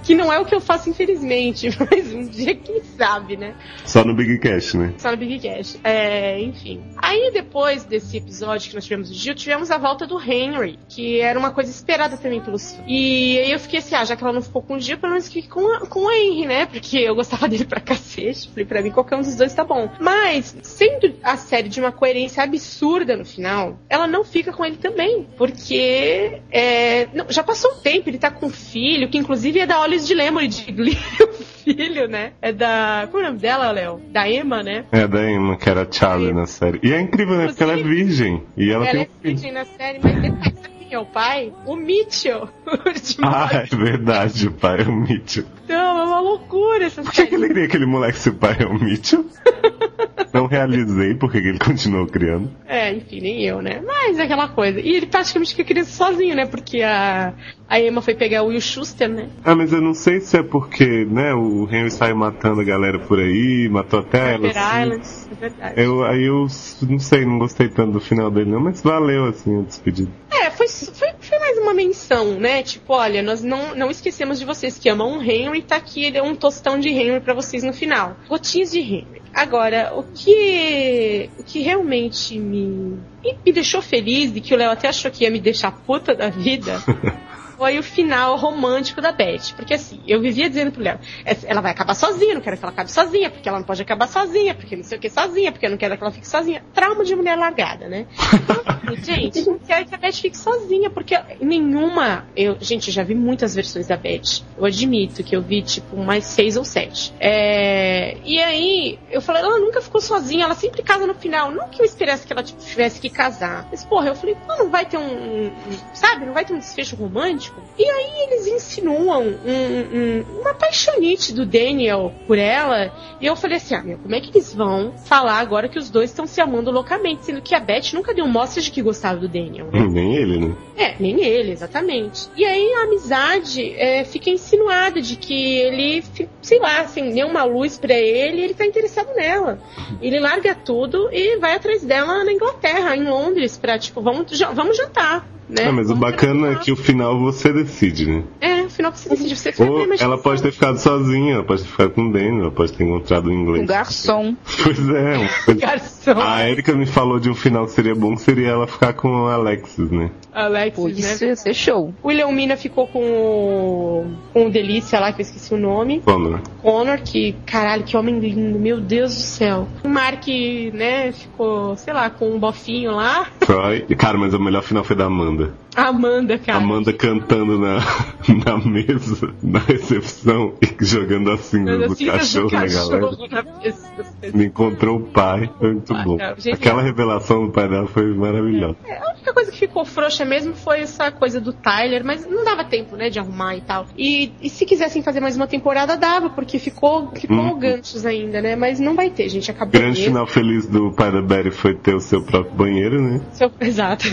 que não é o que eu faço, infelizmente, [laughs] mas um dia quem sabe, né? Só no Big Cash, né? Só no Big Cash. É, enfim. Aí depois desse episódio que nós tivemos o Gil, tivemos a volta do Henry, que que era uma coisa esperada também pelos E aí eu fiquei assim, ah, já que ela não ficou com o Gil, pelo menos fique com, a, com o Henry, né? Porque eu gostava [laughs] dele pra cacete. Falei, pra mim, qualquer um dos dois tá bom. Mas, sendo a série de uma coerência absurda no final, ela não fica com ele também. Porque é, não, já passou um tempo, ele tá com um filho, que inclusive é da Olhos de Lemon de Glee, o filho, né? É da. Como é o nome dela, Léo? Da Emma, né? É, da Emma, que era a Charlie na série. E é incrível, né? Porque ela é virgem. E ela, ela tem é virgem na série, mas [laughs] é o pai? O Mitchell. [laughs] Ah, é verdade, o pai é o Mitchell. Então, é uma loucura essa Por que, que ele cria aquele moleque se o pai é o Mitchell? [laughs] Não realizei porque que ele continuou criando. É, enfim, nem eu, né? Mas é aquela coisa. E ele praticamente fica criança sozinho, né? Porque a, a Emma foi pegar o Will Schuster, né? Ah, mas eu não sei se é porque, né, o Henry saiu matando a galera por aí, matou até ela. Assim. É verdade. Eu, aí eu não sei, não gostei tanto do final dele não, mas valeu assim a despedida. É, foi, foi, foi mais uma menção, né? Tipo, olha, nós não, não esquecemos de vocês que amam o Henry, tá aqui, ele é um tostão de Henry pra vocês no final. Gotinhas de Henry. Agora, o que, o que realmente me, me, me deixou feliz e que o Léo até achou que ia me deixar puta da vida [laughs] foi o final romântico da Beth. Porque assim, eu vivia dizendo pro Léo, "Essa- ela vai acabar sozinha, não quero que ela acabe sozinha, porque ela não pode acabar sozinha, porque não sei o que sozinha, porque eu não quero que ela fique sozinha. Trauma de mulher largada, né? [laughs] Então, gente, eu quero que a Beth fique sozinha, porque nenhuma. Eu, gente, eu já vi muitas versões da Beth. Eu admito que eu vi, tipo, mais seis ou sete. É, e aí, eu falei, ela nunca ficou sozinha, ela sempre casa no final. Não que eu esperasse que ela tipo, tivesse que casar. Mas, porra, eu falei, "Pô, não vai ter um- Sabe, não vai ter um desfecho romântico? E aí eles insinuam um- um- uma paixonite do Daniel por ela. E eu falei assim, ah, meu, como é que eles vão falar agora que os dois estão se amando loucamente? Sendo que a Beth nunca deu mostras de que gostava do Daniel, né? [laughs] Nem ele, né? É, nem ele, exatamente. E aí a amizade é, fica insinuada de que ele, sei lá, assim, deu uma luz pra ele e ele tá interessado nela. Ele larga tudo e vai atrás dela na Inglaterra, em Londres, pra, tipo, vamos, vamos jantar. Né? Ah, mas o bacana é que o final você decide, né? É, no final você decide, você Ou ela pode ter ficado sozinha, ela pode ter ficado com o Daniel, ela pode ter encontrado um inglês. Um garçom. [laughs] Pois é. [laughs] coisa- Garçom, A Erika me falou de um final que seria bom, que seria ela ficar com o Alexis, né? Alexis, Pô, né? isso ia ser show. O William Mina ficou com o, com o Delícia lá, que eu esqueci o nome. Conor. Connor, que, caralho, que homem lindo, meu Deus do céu. O Mark, né, ficou, sei lá, com um bofinho lá. Troy. Cara, mas o melhor final foi da Amanda. A Amanda, cara. Amanda cantando na, [laughs] na mesa, na recepção, e jogando as cinzas do cachorro na galera. cachorro na pessoa. Me encontrou o pai, foi muito Ah, bom. Aquela revelação do pai dela foi maravilhosa. É, a única coisa que ficou frouxa mesmo foi essa coisa do Tyler, mas não dava tempo, né, de arrumar e tal. E, e se quisessem fazer mais uma temporada, dava, porque ficou, ficou Uhum. ganchos ainda, né? Mas não vai ter, gente. Acabou Grande mesmo. final feliz do pai da Betty foi ter o seu próprio banheiro, né? Seu- [laughs] Exato.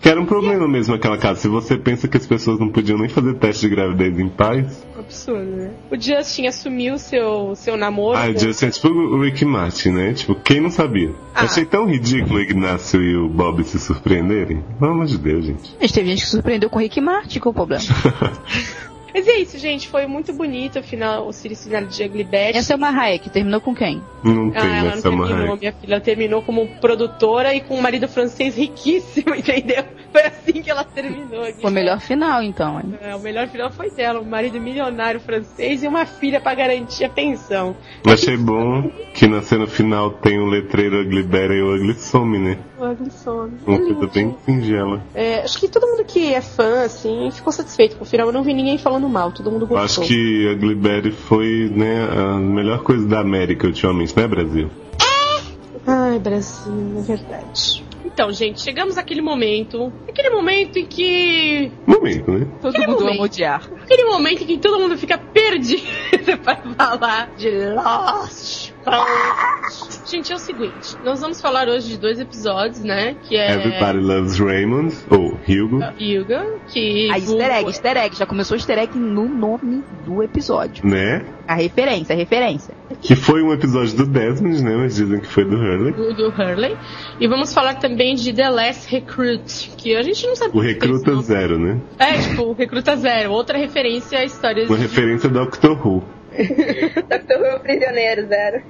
Que era um problema mesmo aquela casa. Se você pensa que as pessoas não podiam nem fazer teste de gravidez em paz, Absurdo, né? O Justin assumiu seu, seu namoro. ah, com- Justin é tipo o Rick Martin, né? Tipo, quem não sabia? Ah. Achei tão ridículo o Ignacio e o Bob se surpreenderem. Pelo amor de Deus, gente. Mas teve gente que surpreendeu com o Rick Martin, qual o problema? [laughs] Mas é isso, gente. Foi muito bonito o final, o series final de Ugly Betty. Essa é uma Hayek, terminou com quem? Não tem Ah, ela não nessa terminou, marra. minha filha. Ela terminou como produtora e com um marido francês riquíssimo, [laughs] entendeu? Foi assim que ela terminou. Foi o melhor final, então, hein? É, o melhor final foi dela, um marido milionário francês e uma filha pra garantir a pensão. Achei bom que na cena final tem o letreiro Ugly Betty e o Ugly Some, né? Uma É coisa bem singela. É, acho que todo mundo que é fã, assim, ficou satisfeito com o final. Eu não vi ninguém falando mal, todo mundo gostou. acho que Ugly Betty foi, né, a melhor coisa da América ultimamente, né, Brasil? Ai, Brasil, é verdade. Então, gente, chegamos àquele momento. Aquele momento em que. Momento, né? Todo Aquele mundo momento. ama odiar. Aquele momento em que todo mundo fica perdido [laughs] para falar de Lost. Gente, é o seguinte: nós vamos falar hoje de dois episódios, né? Que é. Everybody Loves Raymond, ou Hugo, Yuga, que. A easter egg, easter egg. Já começou o easter egg no nome do episódio. né? A referência, a referência. Que foi um episódio do Desmond, né? Mas dizem que foi do Hurley. do, do Hurley. E vamos falar também de The Last Recruit, que a gente não sabe O que Recruta Zero, né? É, tipo, o Recruta Zero. Outra referência a histórias Uma de- referência do Doctor Who. [laughs] Doctor Who Prisioneiro, zero.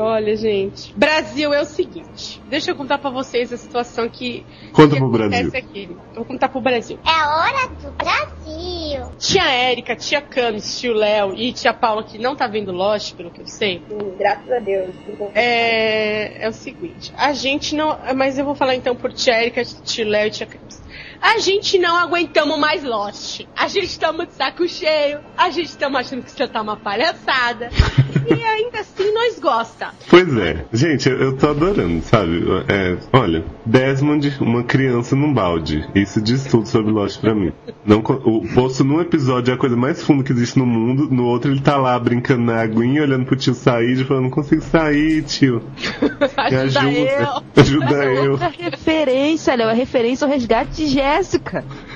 Olha, gente. Brasil é o seguinte. Deixa eu contar pra vocês a situação que, Conta que pro acontece Brasil. aqui. Vou contar pro Brasil. É a hora do Brasil. Tia Érica, tia Camis, tio Léo e tia Paula, que não tá vendo Lost, pelo que eu sei, Hum, graças a Deus. é, é o seguinte. A gente não... Mas eu vou falar então por tia Érica, tio Léo e tia Camis. A gente não aguentamos mais Lost. A gente estamos de saco cheio. A gente estamos achando que isso tá uma palhaçada. [laughs] e ainda assim nós gosta. Pois é, gente, eu, eu tô adorando, sabe? É, olha, Desmond, uma criança num balde. Isso diz tudo sobre Lost pra mim. Não, o poço num episódio é a coisa mais funda que existe no mundo, no outro ele tá lá brincando na aguinha, olhando pro tio sair e falando, não consigo sair, tio. [laughs] Me Ajuda eu. ajuda. Ajuda eu. [laughs] Outra referência, Léo, é referência ao resgate de Jéssica.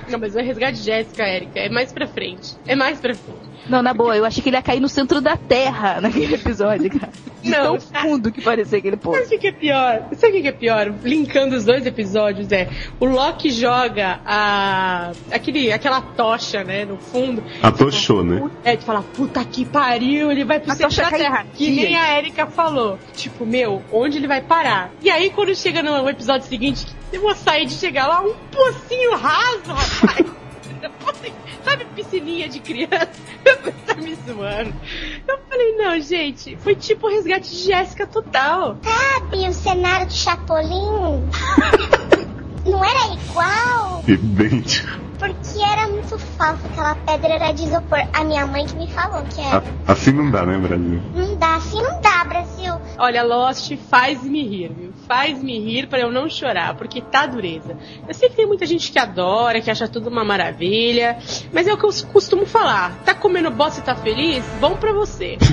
Não, mas o resgate de Jéssica, Érica, é mais pra frente. É mais pra frente. Não, na boa, eu achei que ele ia cair no centro da terra [laughs] naquele episódio, cara. Não, tão fundo que parecia aquele poço. Sabe o que é pior? Sabe o que é pior? Linkando os dois episódios, é o Loki joga a aquele, aquela tocha, né, no fundo. Atochou, né? É, de falar, puta que pariu, ele vai pro A centro da Terra. Que nem a Erika falou. Tipo, meu, onde ele vai parar? E aí, quando chega no episódio seguinte, eu vou sair de chegar lá, um pocinho raso, rapaz. [laughs] Sabe piscininha de criança? [laughs] Tá me zoando. Eu falei, não, gente, foi tipo o resgate de Jéssica total. Sabe o cenário do Chapolin? [laughs] Não era igual? Idêntico. Porque era muito falso, aquela pedra era de isopor. A minha mãe que me falou que era. Assim não dá, né, Brasil? Não dá, assim não dá, Brasil. Olha, Lost faz-me rir, viu? Faz-me rir pra eu não chorar, porque tá dureza. Eu sei que tem muita gente que adora, que acha tudo uma maravilha, mas é o que eu costumo falar. Tá comendo bosta e tá feliz? Bom pra você. [laughs]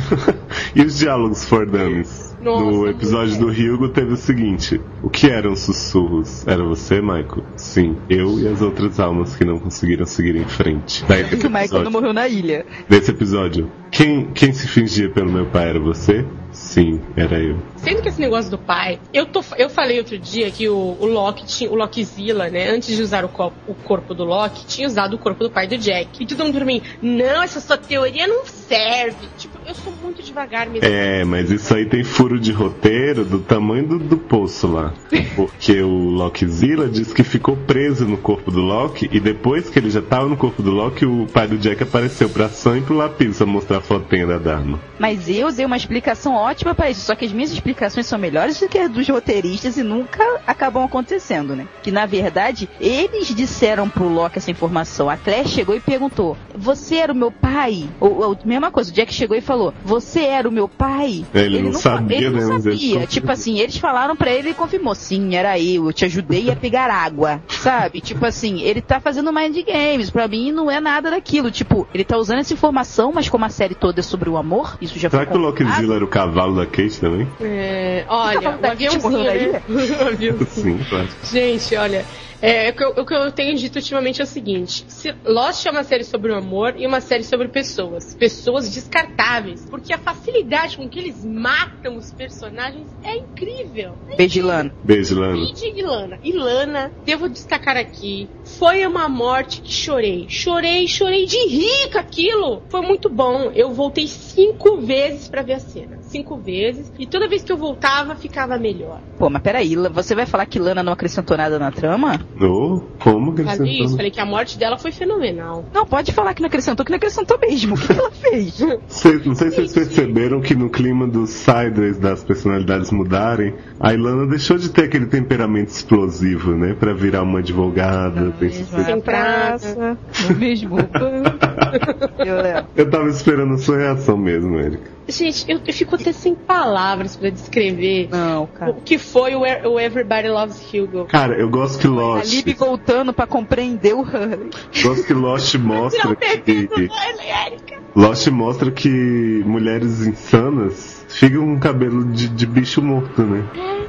E os diálogos for dummies? Nossa, no episódio do Hugo teve o seguinte: O que eram sussurros? Era você, Michael? Sim, eu e as outras almas que não conseguiram seguir em frente. Daí, Que [laughs] o Michael não morreu na ilha. Desse episódio, quem, quem se fingia pelo meu pai era você? Sim, era eu. Sendo que esse negócio do pai, eu, tô, eu falei outro dia que o, o Loki tinha, o Lockzilla, né, antes de usar o, co- o corpo do Loki, tinha usado o corpo do pai do Jack. E todo mundo pra mim, não, essa sua teoria não serve. Tipo, eu sou muito devagar mesmo. É, mas isso aí tem furo de roteiro do tamanho do, do poço lá. [laughs] Porque o Lockzilla disse que ficou preso no corpo do Loki e depois que ele já tava no corpo do Loki, o pai do Jack apareceu pra Sam e pro Lapis pra mostrar a fotinha da Dharma. Mas eu dei uma explicação ótima pra isso. Só que as minhas explicações são melhores do que as dos roteiristas e nunca acabam acontecendo, né? Que na verdade, eles disseram pro Loki essa informação. A Claire chegou e perguntou: Você era o meu pai? Ou, ou mesma coisa, o Jack chegou e falou: Você era o meu pai? Ele não fa- sabia, ele não né, ele sabia. confirmou. Tipo assim, eles falaram pra ele e confirmou: Sim, era eu. Eu te ajudei a pegar água. Sabe? Tipo assim, ele tá fazendo mind games. Pra mim não é nada daquilo. Tipo, ele tá usando essa informação, mas como a série toda é sobre o amor, isso já Será foi que o. Lockzilla era o cavalo da Kate também? É, olha, [laughs] Tá o aviãozinho, né? O [laughs] aviãozinho. Sim, claro. Gente, olha, é, o, que eu, o que eu tenho dito ultimamente é o seguinte: se Lost é uma série sobre o amor e uma série sobre pessoas. Pessoas descartáveis. Porque a facilidade com que eles matam os personagens é incrível. Beijo, Ilana. Beijo, Lana. E de Ilana. Ilana, devo destacar aqui, foi uma morte que chorei. Chorei, chorei de rir com aquilo. Foi muito bom. Eu voltei cinco vezes pra ver a cena. Cinco vezes. E toda vez que eu voltava, ficava melhor. Pô, mas peraí, você vai falar que Lana não acrescentou nada na trama? Oh, como que ele Falei isso, falei que a morte dela foi fenomenal. Não, pode falar que não acrescentou, que não acrescentou mesmo. O que ela fez? [laughs] Cês- não sei se vocês perceberam que no clima dos sideways das personalidades mudarem, a Ilana deixou de ter aquele temperamento explosivo, né? Pra virar uma advogada. pensei- Sem praça. No mesmo banco. [laughs] Eu. Eu tava esperando a sua reação mesmo, Erika. Gente, eu, eu fico até sem palavras pra descrever Não, o cara. que foi o, o Everybody Loves Hugo. Cara, eu gosto que A Lost. Libby voltando pra compreender o Hurley. Gosto que Lost [laughs] mostra que. Erika. Lost mostra que mulheres insanas ficam com cabelo de, de bicho morto, né?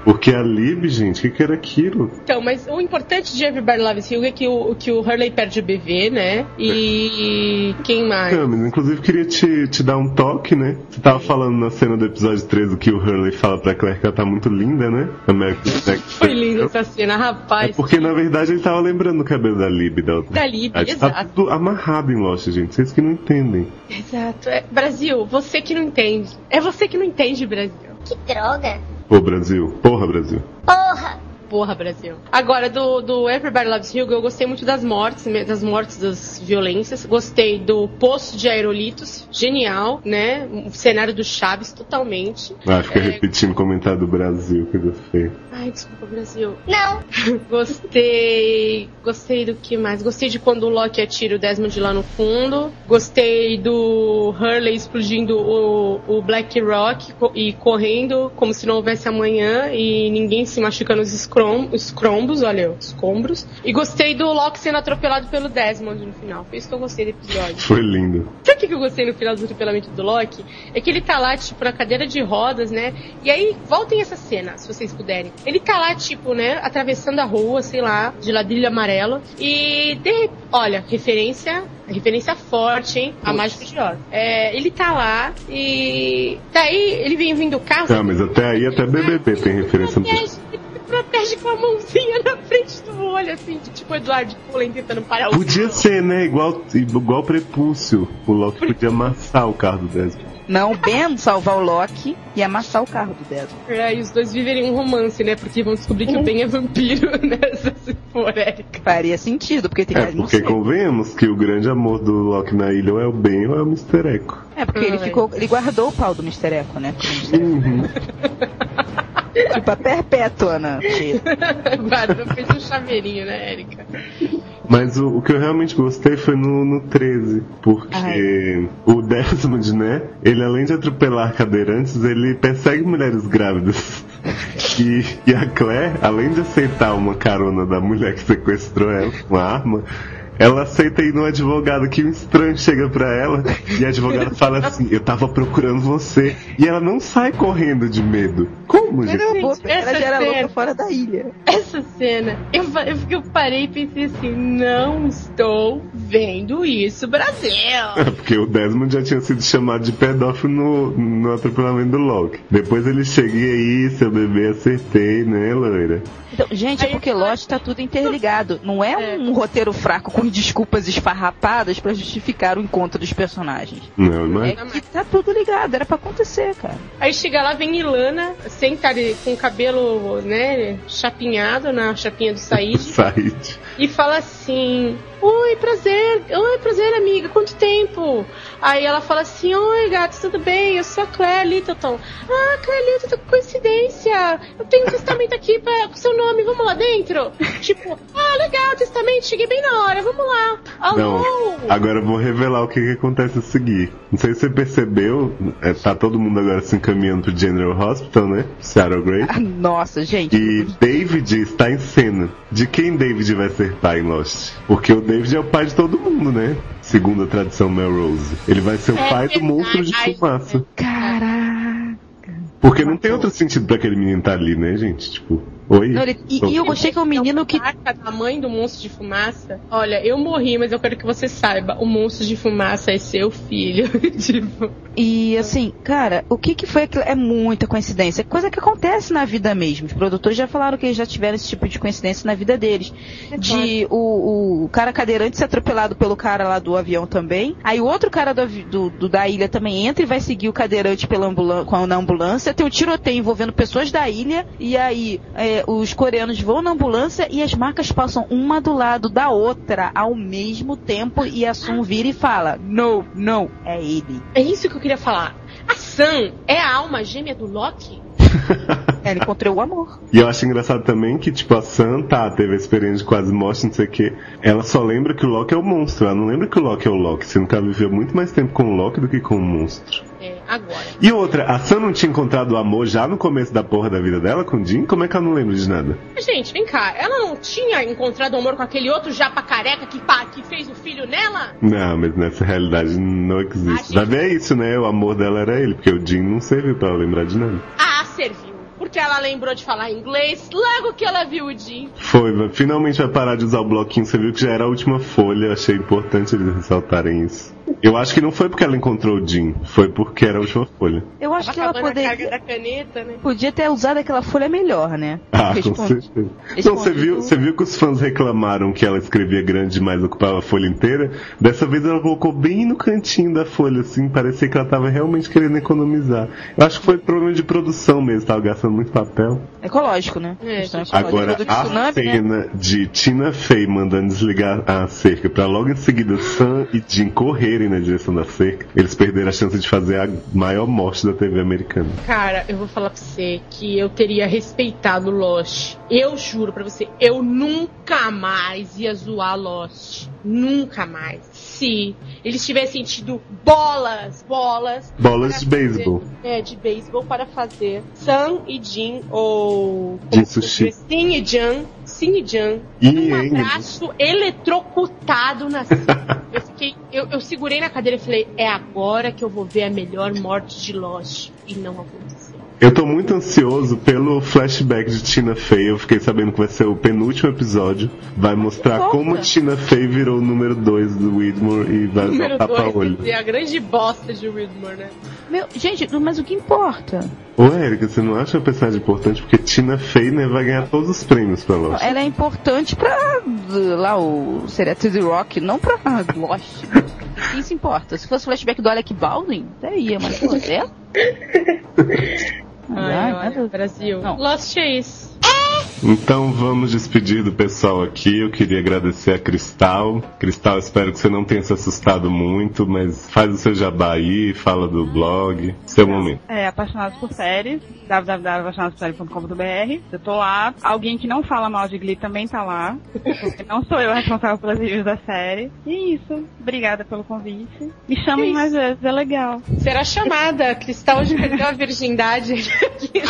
Porque a Lib, gente, o que, que era aquilo? Então, mas o importante de Everybody Loves You é que o, que o Hurley perde o bebê, né? E quem mais? Camis, inclusive queria te, te dar um toque, né? Você tava falando na cena do episódio 13 que o Hurley fala pra Claire que ela tá muito linda, né? American Foi linda essa cena, É rapaz. porque na verdade ele tava lembrando o cabelo da Lib da outra. Da Lib, Tá exato. tudo amarrado em Lost, gente. Vocês que não entendem. Exato. É, Brasil, você que não entende. É você que não entende, Brasil. Que droga. Pô, Brasil. Porra, Brasil. Porra. Porra, Brasil. Agora, do, do Everybody Loves You, eu gostei muito das mortes, das mortes, das violências. Gostei do poço de aerolitos, genial, né? O cenário do Chaves, totalmente. Ah, fica É. repetindo o comentário do Brasil, coisa feia. Ai, desculpa, Brasil. Não. [laughs] Gostei. Gostei do que mais? Gostei de quando o Loki atira o Desmond lá no fundo. Gostei do Hurley explodindo o, o Black Rock e correndo como se não houvesse amanhã e ninguém se machucando os escrom, escrombos, olha, escombros. E gostei do Loki sendo atropelado pelo Desmond no final. Foi isso que eu gostei do episódio. Foi lindo. Sabe o que que eu gostei no final do atropelamento do Loki? É que ele tá lá, tipo, na cadeira de rodas, né? E aí, voltem essa cena, se vocês puderem. Ele tá lá, tipo, né, atravessando a rua, sei lá, de ladrilho amarelo. E, de, olha, referência, referência forte, hein? A mágica de Oz. É, ele tá lá e. Daí, ele vem vindo o carro. Tá, mas até aí, até BBB tem referência no protege, ele com a mãozinha na frente do olho, assim, de, tipo Eduardo Cullen tentando parar o Podia ser, né? Igual, igual prepúcio. O Loki podia amassar o carro do Desmond. Não, o Ben salvar o Loki e amassar o carro do Desmond. É, e os dois viverem um romance, né? Porque vão descobrir que o Ben é vampiro [laughs] nessa se for, Érica. Faria sentido, porque tem É, mais não porque convenhamos que o grande amor do Loki na ilha ou é o Ben ou é o Mr. Echo. É, porque ele Ah, é. ficou. Ele guardou o pau do Mr. Echo, né? Mr. Echo. Uhum. [laughs] tipo a perpétua, né? Cheia. Guarda, fez um chaveirinho, né, Érica? Mas o, o que eu realmente gostei foi no, no 13, porque Ai. o Desmond, né, ele além de atropelar cadeirantes, ele persegue mulheres grávidas. [laughs] E, e a Claire, além de aceitar uma carona da mulher que sequestrou ela com a arma, ela aceita ir no advogado que um estranho chega pra ela e a advogada [laughs] fala assim: Eu tava procurando você. E ela não sai correndo de medo. Como, gente? Ela, boa, ela já era cena. louca fora da ilha. Essa cena, eu, eu, eu parei e pensei assim, não estou vendo isso, Brasil! É, [laughs] porque o Desmond já tinha sido chamado de pedófilo no, no atropelamento do Loki. Depois ele chega e aí, seu bebê, acertei, né, loira? Então, gente, é porque Lost tá tudo interligado. Não é um roteiro fraco com desculpas esfarrapadas pra justificar o encontro dos personagens. Não, É mas. que tá tudo ligado, era pra acontecer, cara. Aí chega lá, vem Ilana, senta ali com o cabelo, né, chapinhado na chapinha do Said, [laughs] Said. e fala assim: Oi, prazer, oi, prazer, amiga, quanto tempo? Aí ela fala assim: Oi, gato, tudo bem? Eu sou a Claire Littleton. Ah, Claire Littleton, que coincidência! Eu tenho um testamento aqui pra, com seu nome, vamos lá dentro? [laughs] tipo, ah, legal, testamento, cheguei bem na hora, vamos lá. Alô? Não, agora eu vou revelar o que, que acontece a seguir. Não sei se você percebeu, é, tá todo mundo agora se encaminhando pro General Hospital, né? Seattle Grey. Ah, Nossa, gente. E David está em cena. De quem David vai ser pai em Lost? Porque o David é o pai de todo mundo, né? Segundo a tradição Melrose. Ele vai ser o É pai do verdade. monstro de fumaça. Caraca. Porque não tem outro sentido pra aquele menino estar ali, né, gente? Tipo, oi? Não, ele- e, e eu gostei que é um menino que. marca da mãe do monstro de fumaça. Olha, eu morri, mas eu quero que você saiba, o monstro de fumaça é seu filho. [laughs] tipo, E assim, cara, o que que foi aquilo? É muita coincidência. É coisa que acontece na vida mesmo. Os produtores já falaram que eles já tiveram esse tipo de coincidência na vida deles. De o, o cara cadeirante ser atropelado pelo cara lá do avião também. Aí o outro cara do, do- do- da ilha também entra e vai seguir o cadeirante pela ambulan com a- na ambulância. Tem um tiroteio envolvendo pessoas da ilha. E aí é, os coreanos vão na ambulância e as marcas passam uma do lado da outra ao mesmo tempo. E a Sun vira e fala: Não, não, é ele. é isso que eu queria falar. A Sam é a alma gêmea do Loki? [laughs] Ela encontrou o amor. E eu acho engraçado também que, tipo, a Sam, tá, teve a experiência de quase morte, não sei o quê. Ela só lembra que o Loki é o monstro. Ela não lembra que o Loki é o Loki, sendo que ela viveu muito mais tempo com o Loki do que com o monstro. É, agora. E outra, a Sam não tinha encontrado o amor já no começo da porra da vida dela com o Jim? Como é que ela não lembra de nada? Gente, vem cá, ela não tinha encontrado amor com aquele outro japa careca que, pá, que fez o filho nela? Não, mas nessa realidade não existe. Ah, Vai ver é isso, né? O amor dela era ele, porque o Jim não serviu pra ela lembrar de nada. Ah, serviu. Porque que ela lembrou de falar inglês, logo que ela viu o Jim. Foi, finalmente vai parar de usar o bloquinho. Você viu que já era a última folha. Achei importante eles ressaltarem isso. Eu acho que não foi porque ela encontrou o Jim, foi porque era a última folha. Eu acho que ela poderia, da caneta, né? podia ter usado aquela folha melhor, né? Ah, com Respondi- certeza. Não, respondi você viu, você viu que os fãs reclamaram que ela escrevia grande demais, ocupava a folha inteira? Dessa vez ela colocou bem no cantinho da folha, assim, parecia que ela tava realmente querendo economizar. Eu acho que foi problema de produção mesmo, tava gastando muito papel. Ecológico, né? É, ecológica. Agora, Do a tsunami, né? cena de Tina Fey mandando desligar a cerca pra logo em seguida Sam e Jim correrem na direção da cerca, eles perderam a chance de fazer a maior morte da TV americana. Cara, eu vou falar pra você que eu teria respeitado Lost. Eu juro pra você, eu nunca mais ia zoar Lost. Nunca mais. Se eles tivessem tido bolas, bolas. Bolas de beisebol. É, de beisebol para fazer Sam e Jim ou. Jin Sushi. Sim e Jan. Sim e Jan. E Um abraço eletrocutado na cena. [laughs] eu, fiquei, eu, eu segurei na cadeira e falei, é agora que eu vou ver a melhor morte de Lost. E não aconteceu. Eu tô muito ansioso pelo flashback de Tina Fey. Eu fiquei sabendo que vai ser o penúltimo episódio. Vai mostrar como Tina Fey virou o número 2 do Widmore e vai Número usar o tapa-olho. 2 é a grande bosta de Widmore, né? Meu, gente, mas o que importa? Ô, Erika, você não acha a personagem importante? Porque Tina Fey né, vai ganhar todos os prêmios pra Lost. Ela é importante pra lá o seria The Rock, não pra Lost. [laughs] Quem se importa? Se fosse o flashback do Alec Baldwin, até ia, mas pô, é? [laughs] Ai, olha, Brasil. Não. Lost é isso. Então vamos despedir do pessoal aqui. Eu queria agradecer a Cristal. Cristal, espero que você não tenha se assustado muito, mas faz o seu jabá aí, fala do blog. Seu momento. É, apaixonados por séries, www.apaixonadosporséries.com.br. Eu tô lá. Alguém que não fala mal de Glee também tá lá. Porque não sou eu a responsável pelas reviews da série. E é isso. Obrigada pelo convite. Me chamem mais vezes, é legal. Será chamada. Cristal hoje perdeu a virgindade [laughs] aqui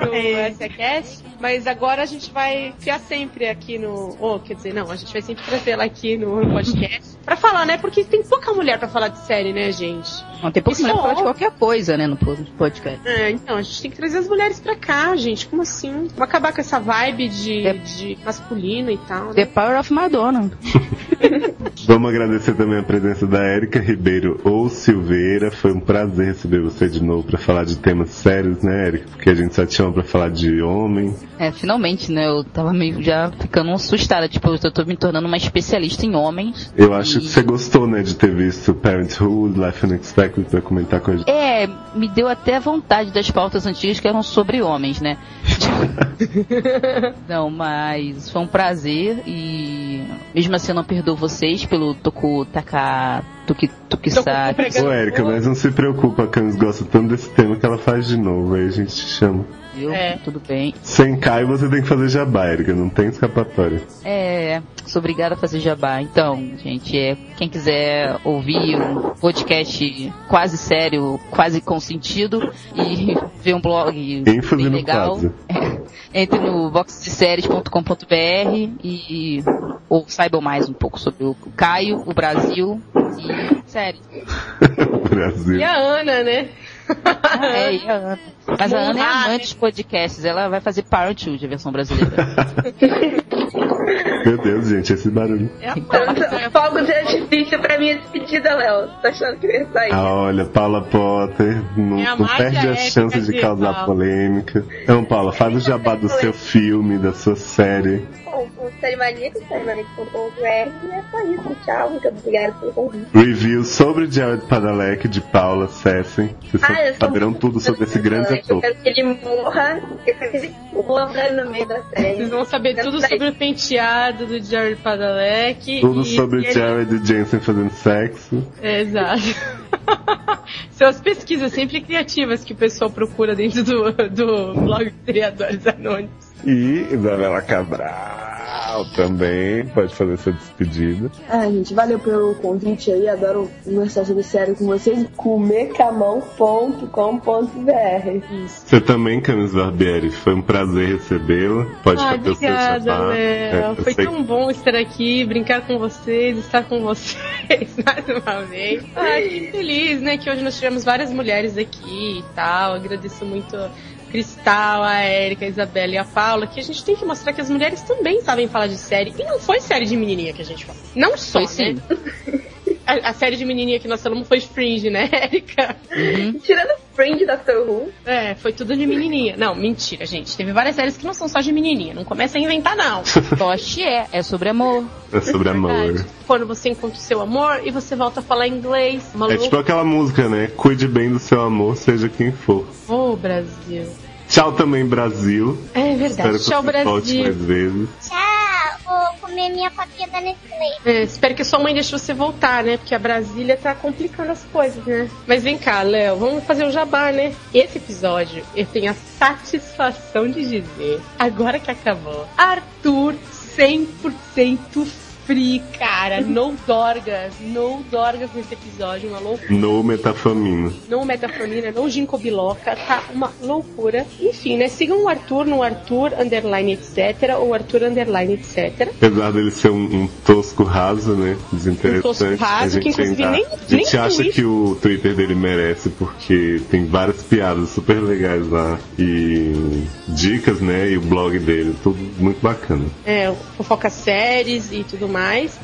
no É. SCast, mas agora a gente vai fiar sempre aqui no. Ou, quer dizer, não, a gente vai sempre trazer ela aqui no podcast pra falar, né? Porque tem pouca mulher pra falar de série, né, gente? Não tem pouco Isso mulher pra falar de ó. qualquer coisa, né, no podcast. É, então, a gente tem que trazer as mulheres pra cá, gente. Como assim? Vamos acabar com essa vibe de, É. de masculino e tal, né? The Power of Madonna. [laughs] Vamos agradecer também a presença da Érica Ribeiro ou Silveira. Foi um prazer receber você de novo pra falar de temas sérios, né, Érica? Porque a gente só te chama pra falar de homem. É, finalmente, né? Eu tava meio já ficando assustada. Tipo, eu tô me tornando uma especialista em homens. Eu acho E- que você gostou, né, de ter visto Parenthood, Life Unexpected pra comentar com a gente. É, me deu até vontade das pautas antigas que eram sobre homens, né? [laughs] não, mas foi um prazer e mesmo assim eu não perdoo vocês pelo Toku Taka Tuki Tukisa. Toku pregando Ô, boa. mas não se preocupa, a Camis gosta tanto desse tema que ela faz de novo, aí a gente te chama. Viu? É. Tudo bem. Sem Caio você tem que fazer jabá, Érica, não tem escapatória. É, sou obrigada a fazer jabá. Então, gente, é, quem quiser ouvir um podcast quase sério, quase com sentido e [laughs] ver um blog ênfase bem no legal, é, [laughs] entre no boxdeséries.com.br e ou saibam mais um pouco sobre o Caio, o Brasil e séries. [laughs] Brasil. E a Ana, né? Ah, é, e a Ana. Mas a Ana é amante de podcasts, ela vai fazer Parenthood, a versão brasileira. Meu Deus, gente, esse barulho. É a Fogo de artifício pra minha despedida, Léo. Tá achando que ia sair? Ah, olha, Paula Potter não, É a não perde a chance de de causar Paula. polêmica. Então, Paula, faz o jabá do seu filme, da sua série. O Série Maníaco, sériemaníaco.com.br e é só isso. Tchau, muito obrigada pelo convite. Review sobre Jared Padalecki, de Paula Sessem. Vocês Ah, eu saberão tudo sobre esse grande Eu ator. quero que ele morra. Eu quero que ele morra no meio da série. Vocês vão saber tudo sobre o penteado do Jared Padalecki. Tudo e sobre ele- Jared e Jensen fazendo sexo. É, exato. [laughs] São as pesquisas sempre criativas que o pessoal procura dentro do, do blog Criadores Anônimos. E Isabela Cabral também pode fazer sua despedida. Ah, gente, valeu pelo convite aí. Adoro conversar sobre série com vocês. comecamão.com.br. Você também, Camis Barbieri, foi um prazer recebê-la. Pode Ai, fazer o seu obrigada, jabá. É, Foi sei tão bom estar aqui, brincar com vocês, estar com vocês [laughs] mais uma vez. Ai, que feliz, né? Que hoje nós tivemos várias mulheres aqui e tal. Agradeço muito Cristal, a Érica, a Isabela e a Paula, que a gente tem que mostrar que as mulheres também sabem falar de série. E não foi série de menininha que a gente falou. Não só, Foi sim. né? A, a série de menininha que nós falamos foi Fringe, né, [laughs] Érica? Tirando Fringe Doctor Who. É, foi tudo de menininha. Não, mentira, gente. Teve várias séries que não são só de menininha. Não começa a inventar, não. [laughs] Lost é, é sobre amor. É sobre amor. Verdade. Quando você encontra o seu amor e você volta a falar inglês. É Maluco. tipo aquela música, né? Cuide bem do seu amor, seja quem for. Ô, Brasil. Tchau também, Brasil. É Espero verdade. que Tchau, você volte Brasil. mais vezes. Tchau, comer minha papinha da Nestlé. É, espero que sua mãe deixe você voltar, né? Porque a Brasília tá complicando as coisas, né? Mas vem cá, Léo, vamos fazer o jabá, né? Esse episódio eu tenho a satisfação de dizer, agora que acabou, Arthur 100% free, cara. No dorgas, no dorgas nesse episódio, uma loucura. No metafamina. No metafronina, no ginkgo biloba, tá uma loucura. Enfim, né? Sigam o Arthur no Arthur underline etc ou Arthur underline etc. Apesar dele ser um, um tosco raso, né? Desinteressante. Um tosco raso, a gente que inclusive ainda- nem- A gente acha Twitter- que o Twitter dele merece, porque tem várias piadas super legais lá. E dicas, né? E o blog dele, tudo muito bacana. é, fofoca séries e tudo mais.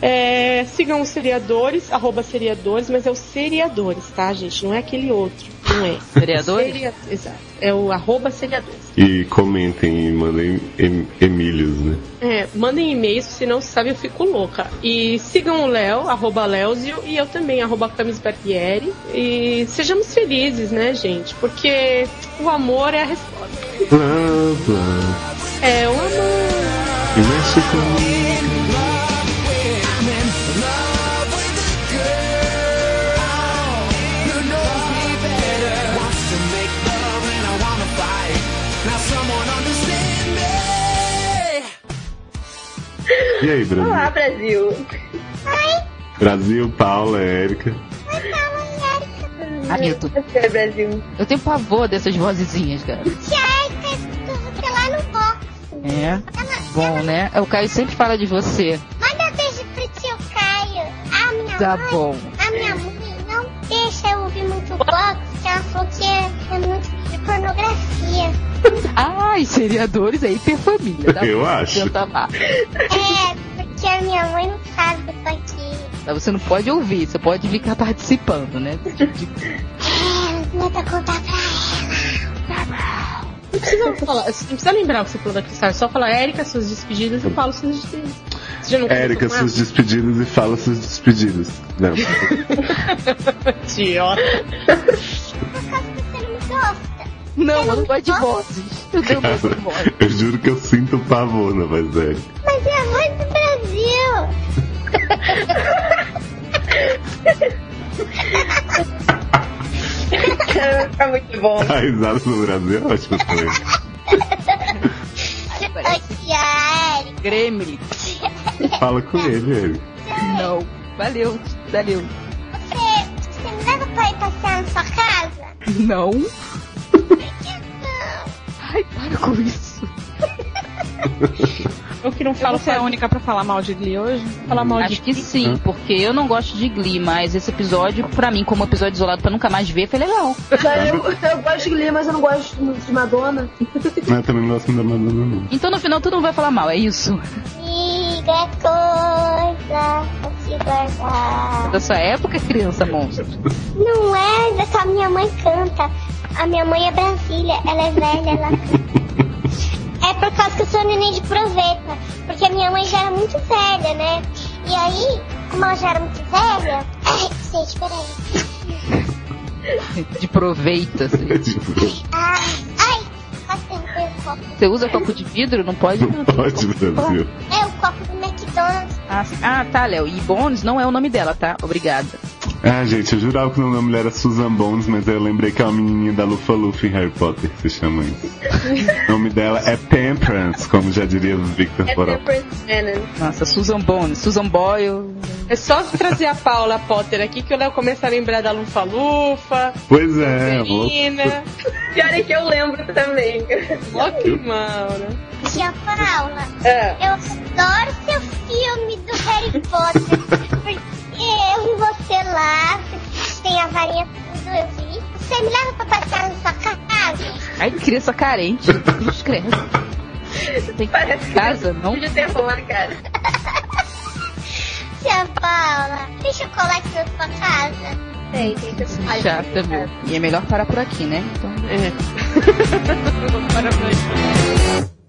É, sigam os seriadores, arroba seriadores, mas é o seriadores, tá, gente? Não é aquele outro. Não é. Seriadores? Seria- exato. É o arroba seriadores. E comentem e mandem em, Emílios, né? É, mandem e-mails, senão sabe eu fico louca. E sigam o Léo, arroba Léozio, e eu também, arroba Camis Barbieri. E sejamos felizes, né, gente? Porque o amor é a resposta. Love, love. É o amor. E mexe comigo. E aí, Brasil? Olá, Brasil. Brasil, Paula, Érica. Ai, eu, tô- Oi, Brasil. eu tenho pavor dessas vozezinhas, cara. Tia, você lá no box. É. Bom, né? O Caio sempre fala de você. Manda beijo pro tio Caio. A minha Tá mãe, bom. a minha mãe não deixa eu ouvir muito box, porque ela falou que é, é muito de pornografia. [laughs] Ai, seriadores é hiperfamília. Tá Eu acho. Lá. É, porque a minha mãe não sabe que eu tô aqui. Tá, Você não pode ouvir, você pode ficar participando, né? [laughs] É, manda contar pra Não precisa falar, não precisa lembrar o que você falou da Cristal, é só falar Érica, suas despedidas e falo suas despedidas. Você já não Érica, suas despedidas e fala suas despedidas. Não. ela? [laughs] Idiota. Não, eu não gosto de vozes. [laughs] Eu tenho medo de voz. Eu juro que eu sinto pavor na voz Érica. Mas é a voz do Brasil. [laughs] Tá muito bom. A risada no Brasil é ótima também. Oi, tia Erika. Gremlin. Fala com ele, Érica. Não. Valeu, valeu. Você, você me leva pra ir passear na sua casa? Não. Ai, para com isso. [laughs] Eu que não falo Você é a única pra falar mal de Glee hoje? falar mal de Acho que sim, porque eu não gosto de Glee, mas esse episódio, pra mim, como episódio isolado pra nunca mais ver, foi legal. Já eu, eu gosto de Glee, mas eu não gosto de Madonna. Mas eu também não gosto da Madonna, não. Então no final tu não vai falar mal, é isso? Diga coisa Da sua época, criança monstro. Não é, só a minha mãe canta. A minha mãe é Brasília, ela é velha, ela canta. É por causa que eu sou neném de proveta. Porque a minha mãe já era muito velha, né? E aí, como ela já era muito velha. Ai, [coughs] gente, peraí. De proveita, assim. [laughs] tipo, Ai, ai, quase derrubei o copo. Você usa copo de vidro? Não pode? não pode, Brasil. É o copo do McDonald's. Ah. Ah, tá, Léo. E Bones não é o nome dela, tá? Obrigada. Ah, gente, eu jurava que o nome da mulher era Susan Bones, mas aí eu lembrei que é uma menininha da Lufa Lufa em Harry Potter, que se chama isso. o nome dela é Temperance, como já diria o Victor É. Temperance Shannon. Nossa, Susan Bones, Susan Boyle. É só trazer a Paula Potter aqui que o Léo começa a lembrar da Lufa Lufa, Pois é. Menina. Pior é que eu lembro também. Ó que mal, né? Tia Paula, É. eu adoro seu filme do Harry Potter. [laughs] Eu vi você lá, tem a varinha tudo, eu vi. Você me leva pra passear na sua casa? Ai, criança carente. Credo. Tem Parece casa, não? de terror, cara. Tia Paula, tem chocolate na sua casa? Tem, tem que ser Chata, meu. E é melhor parar por aqui, né? Então, É. Vamos parar por aqui.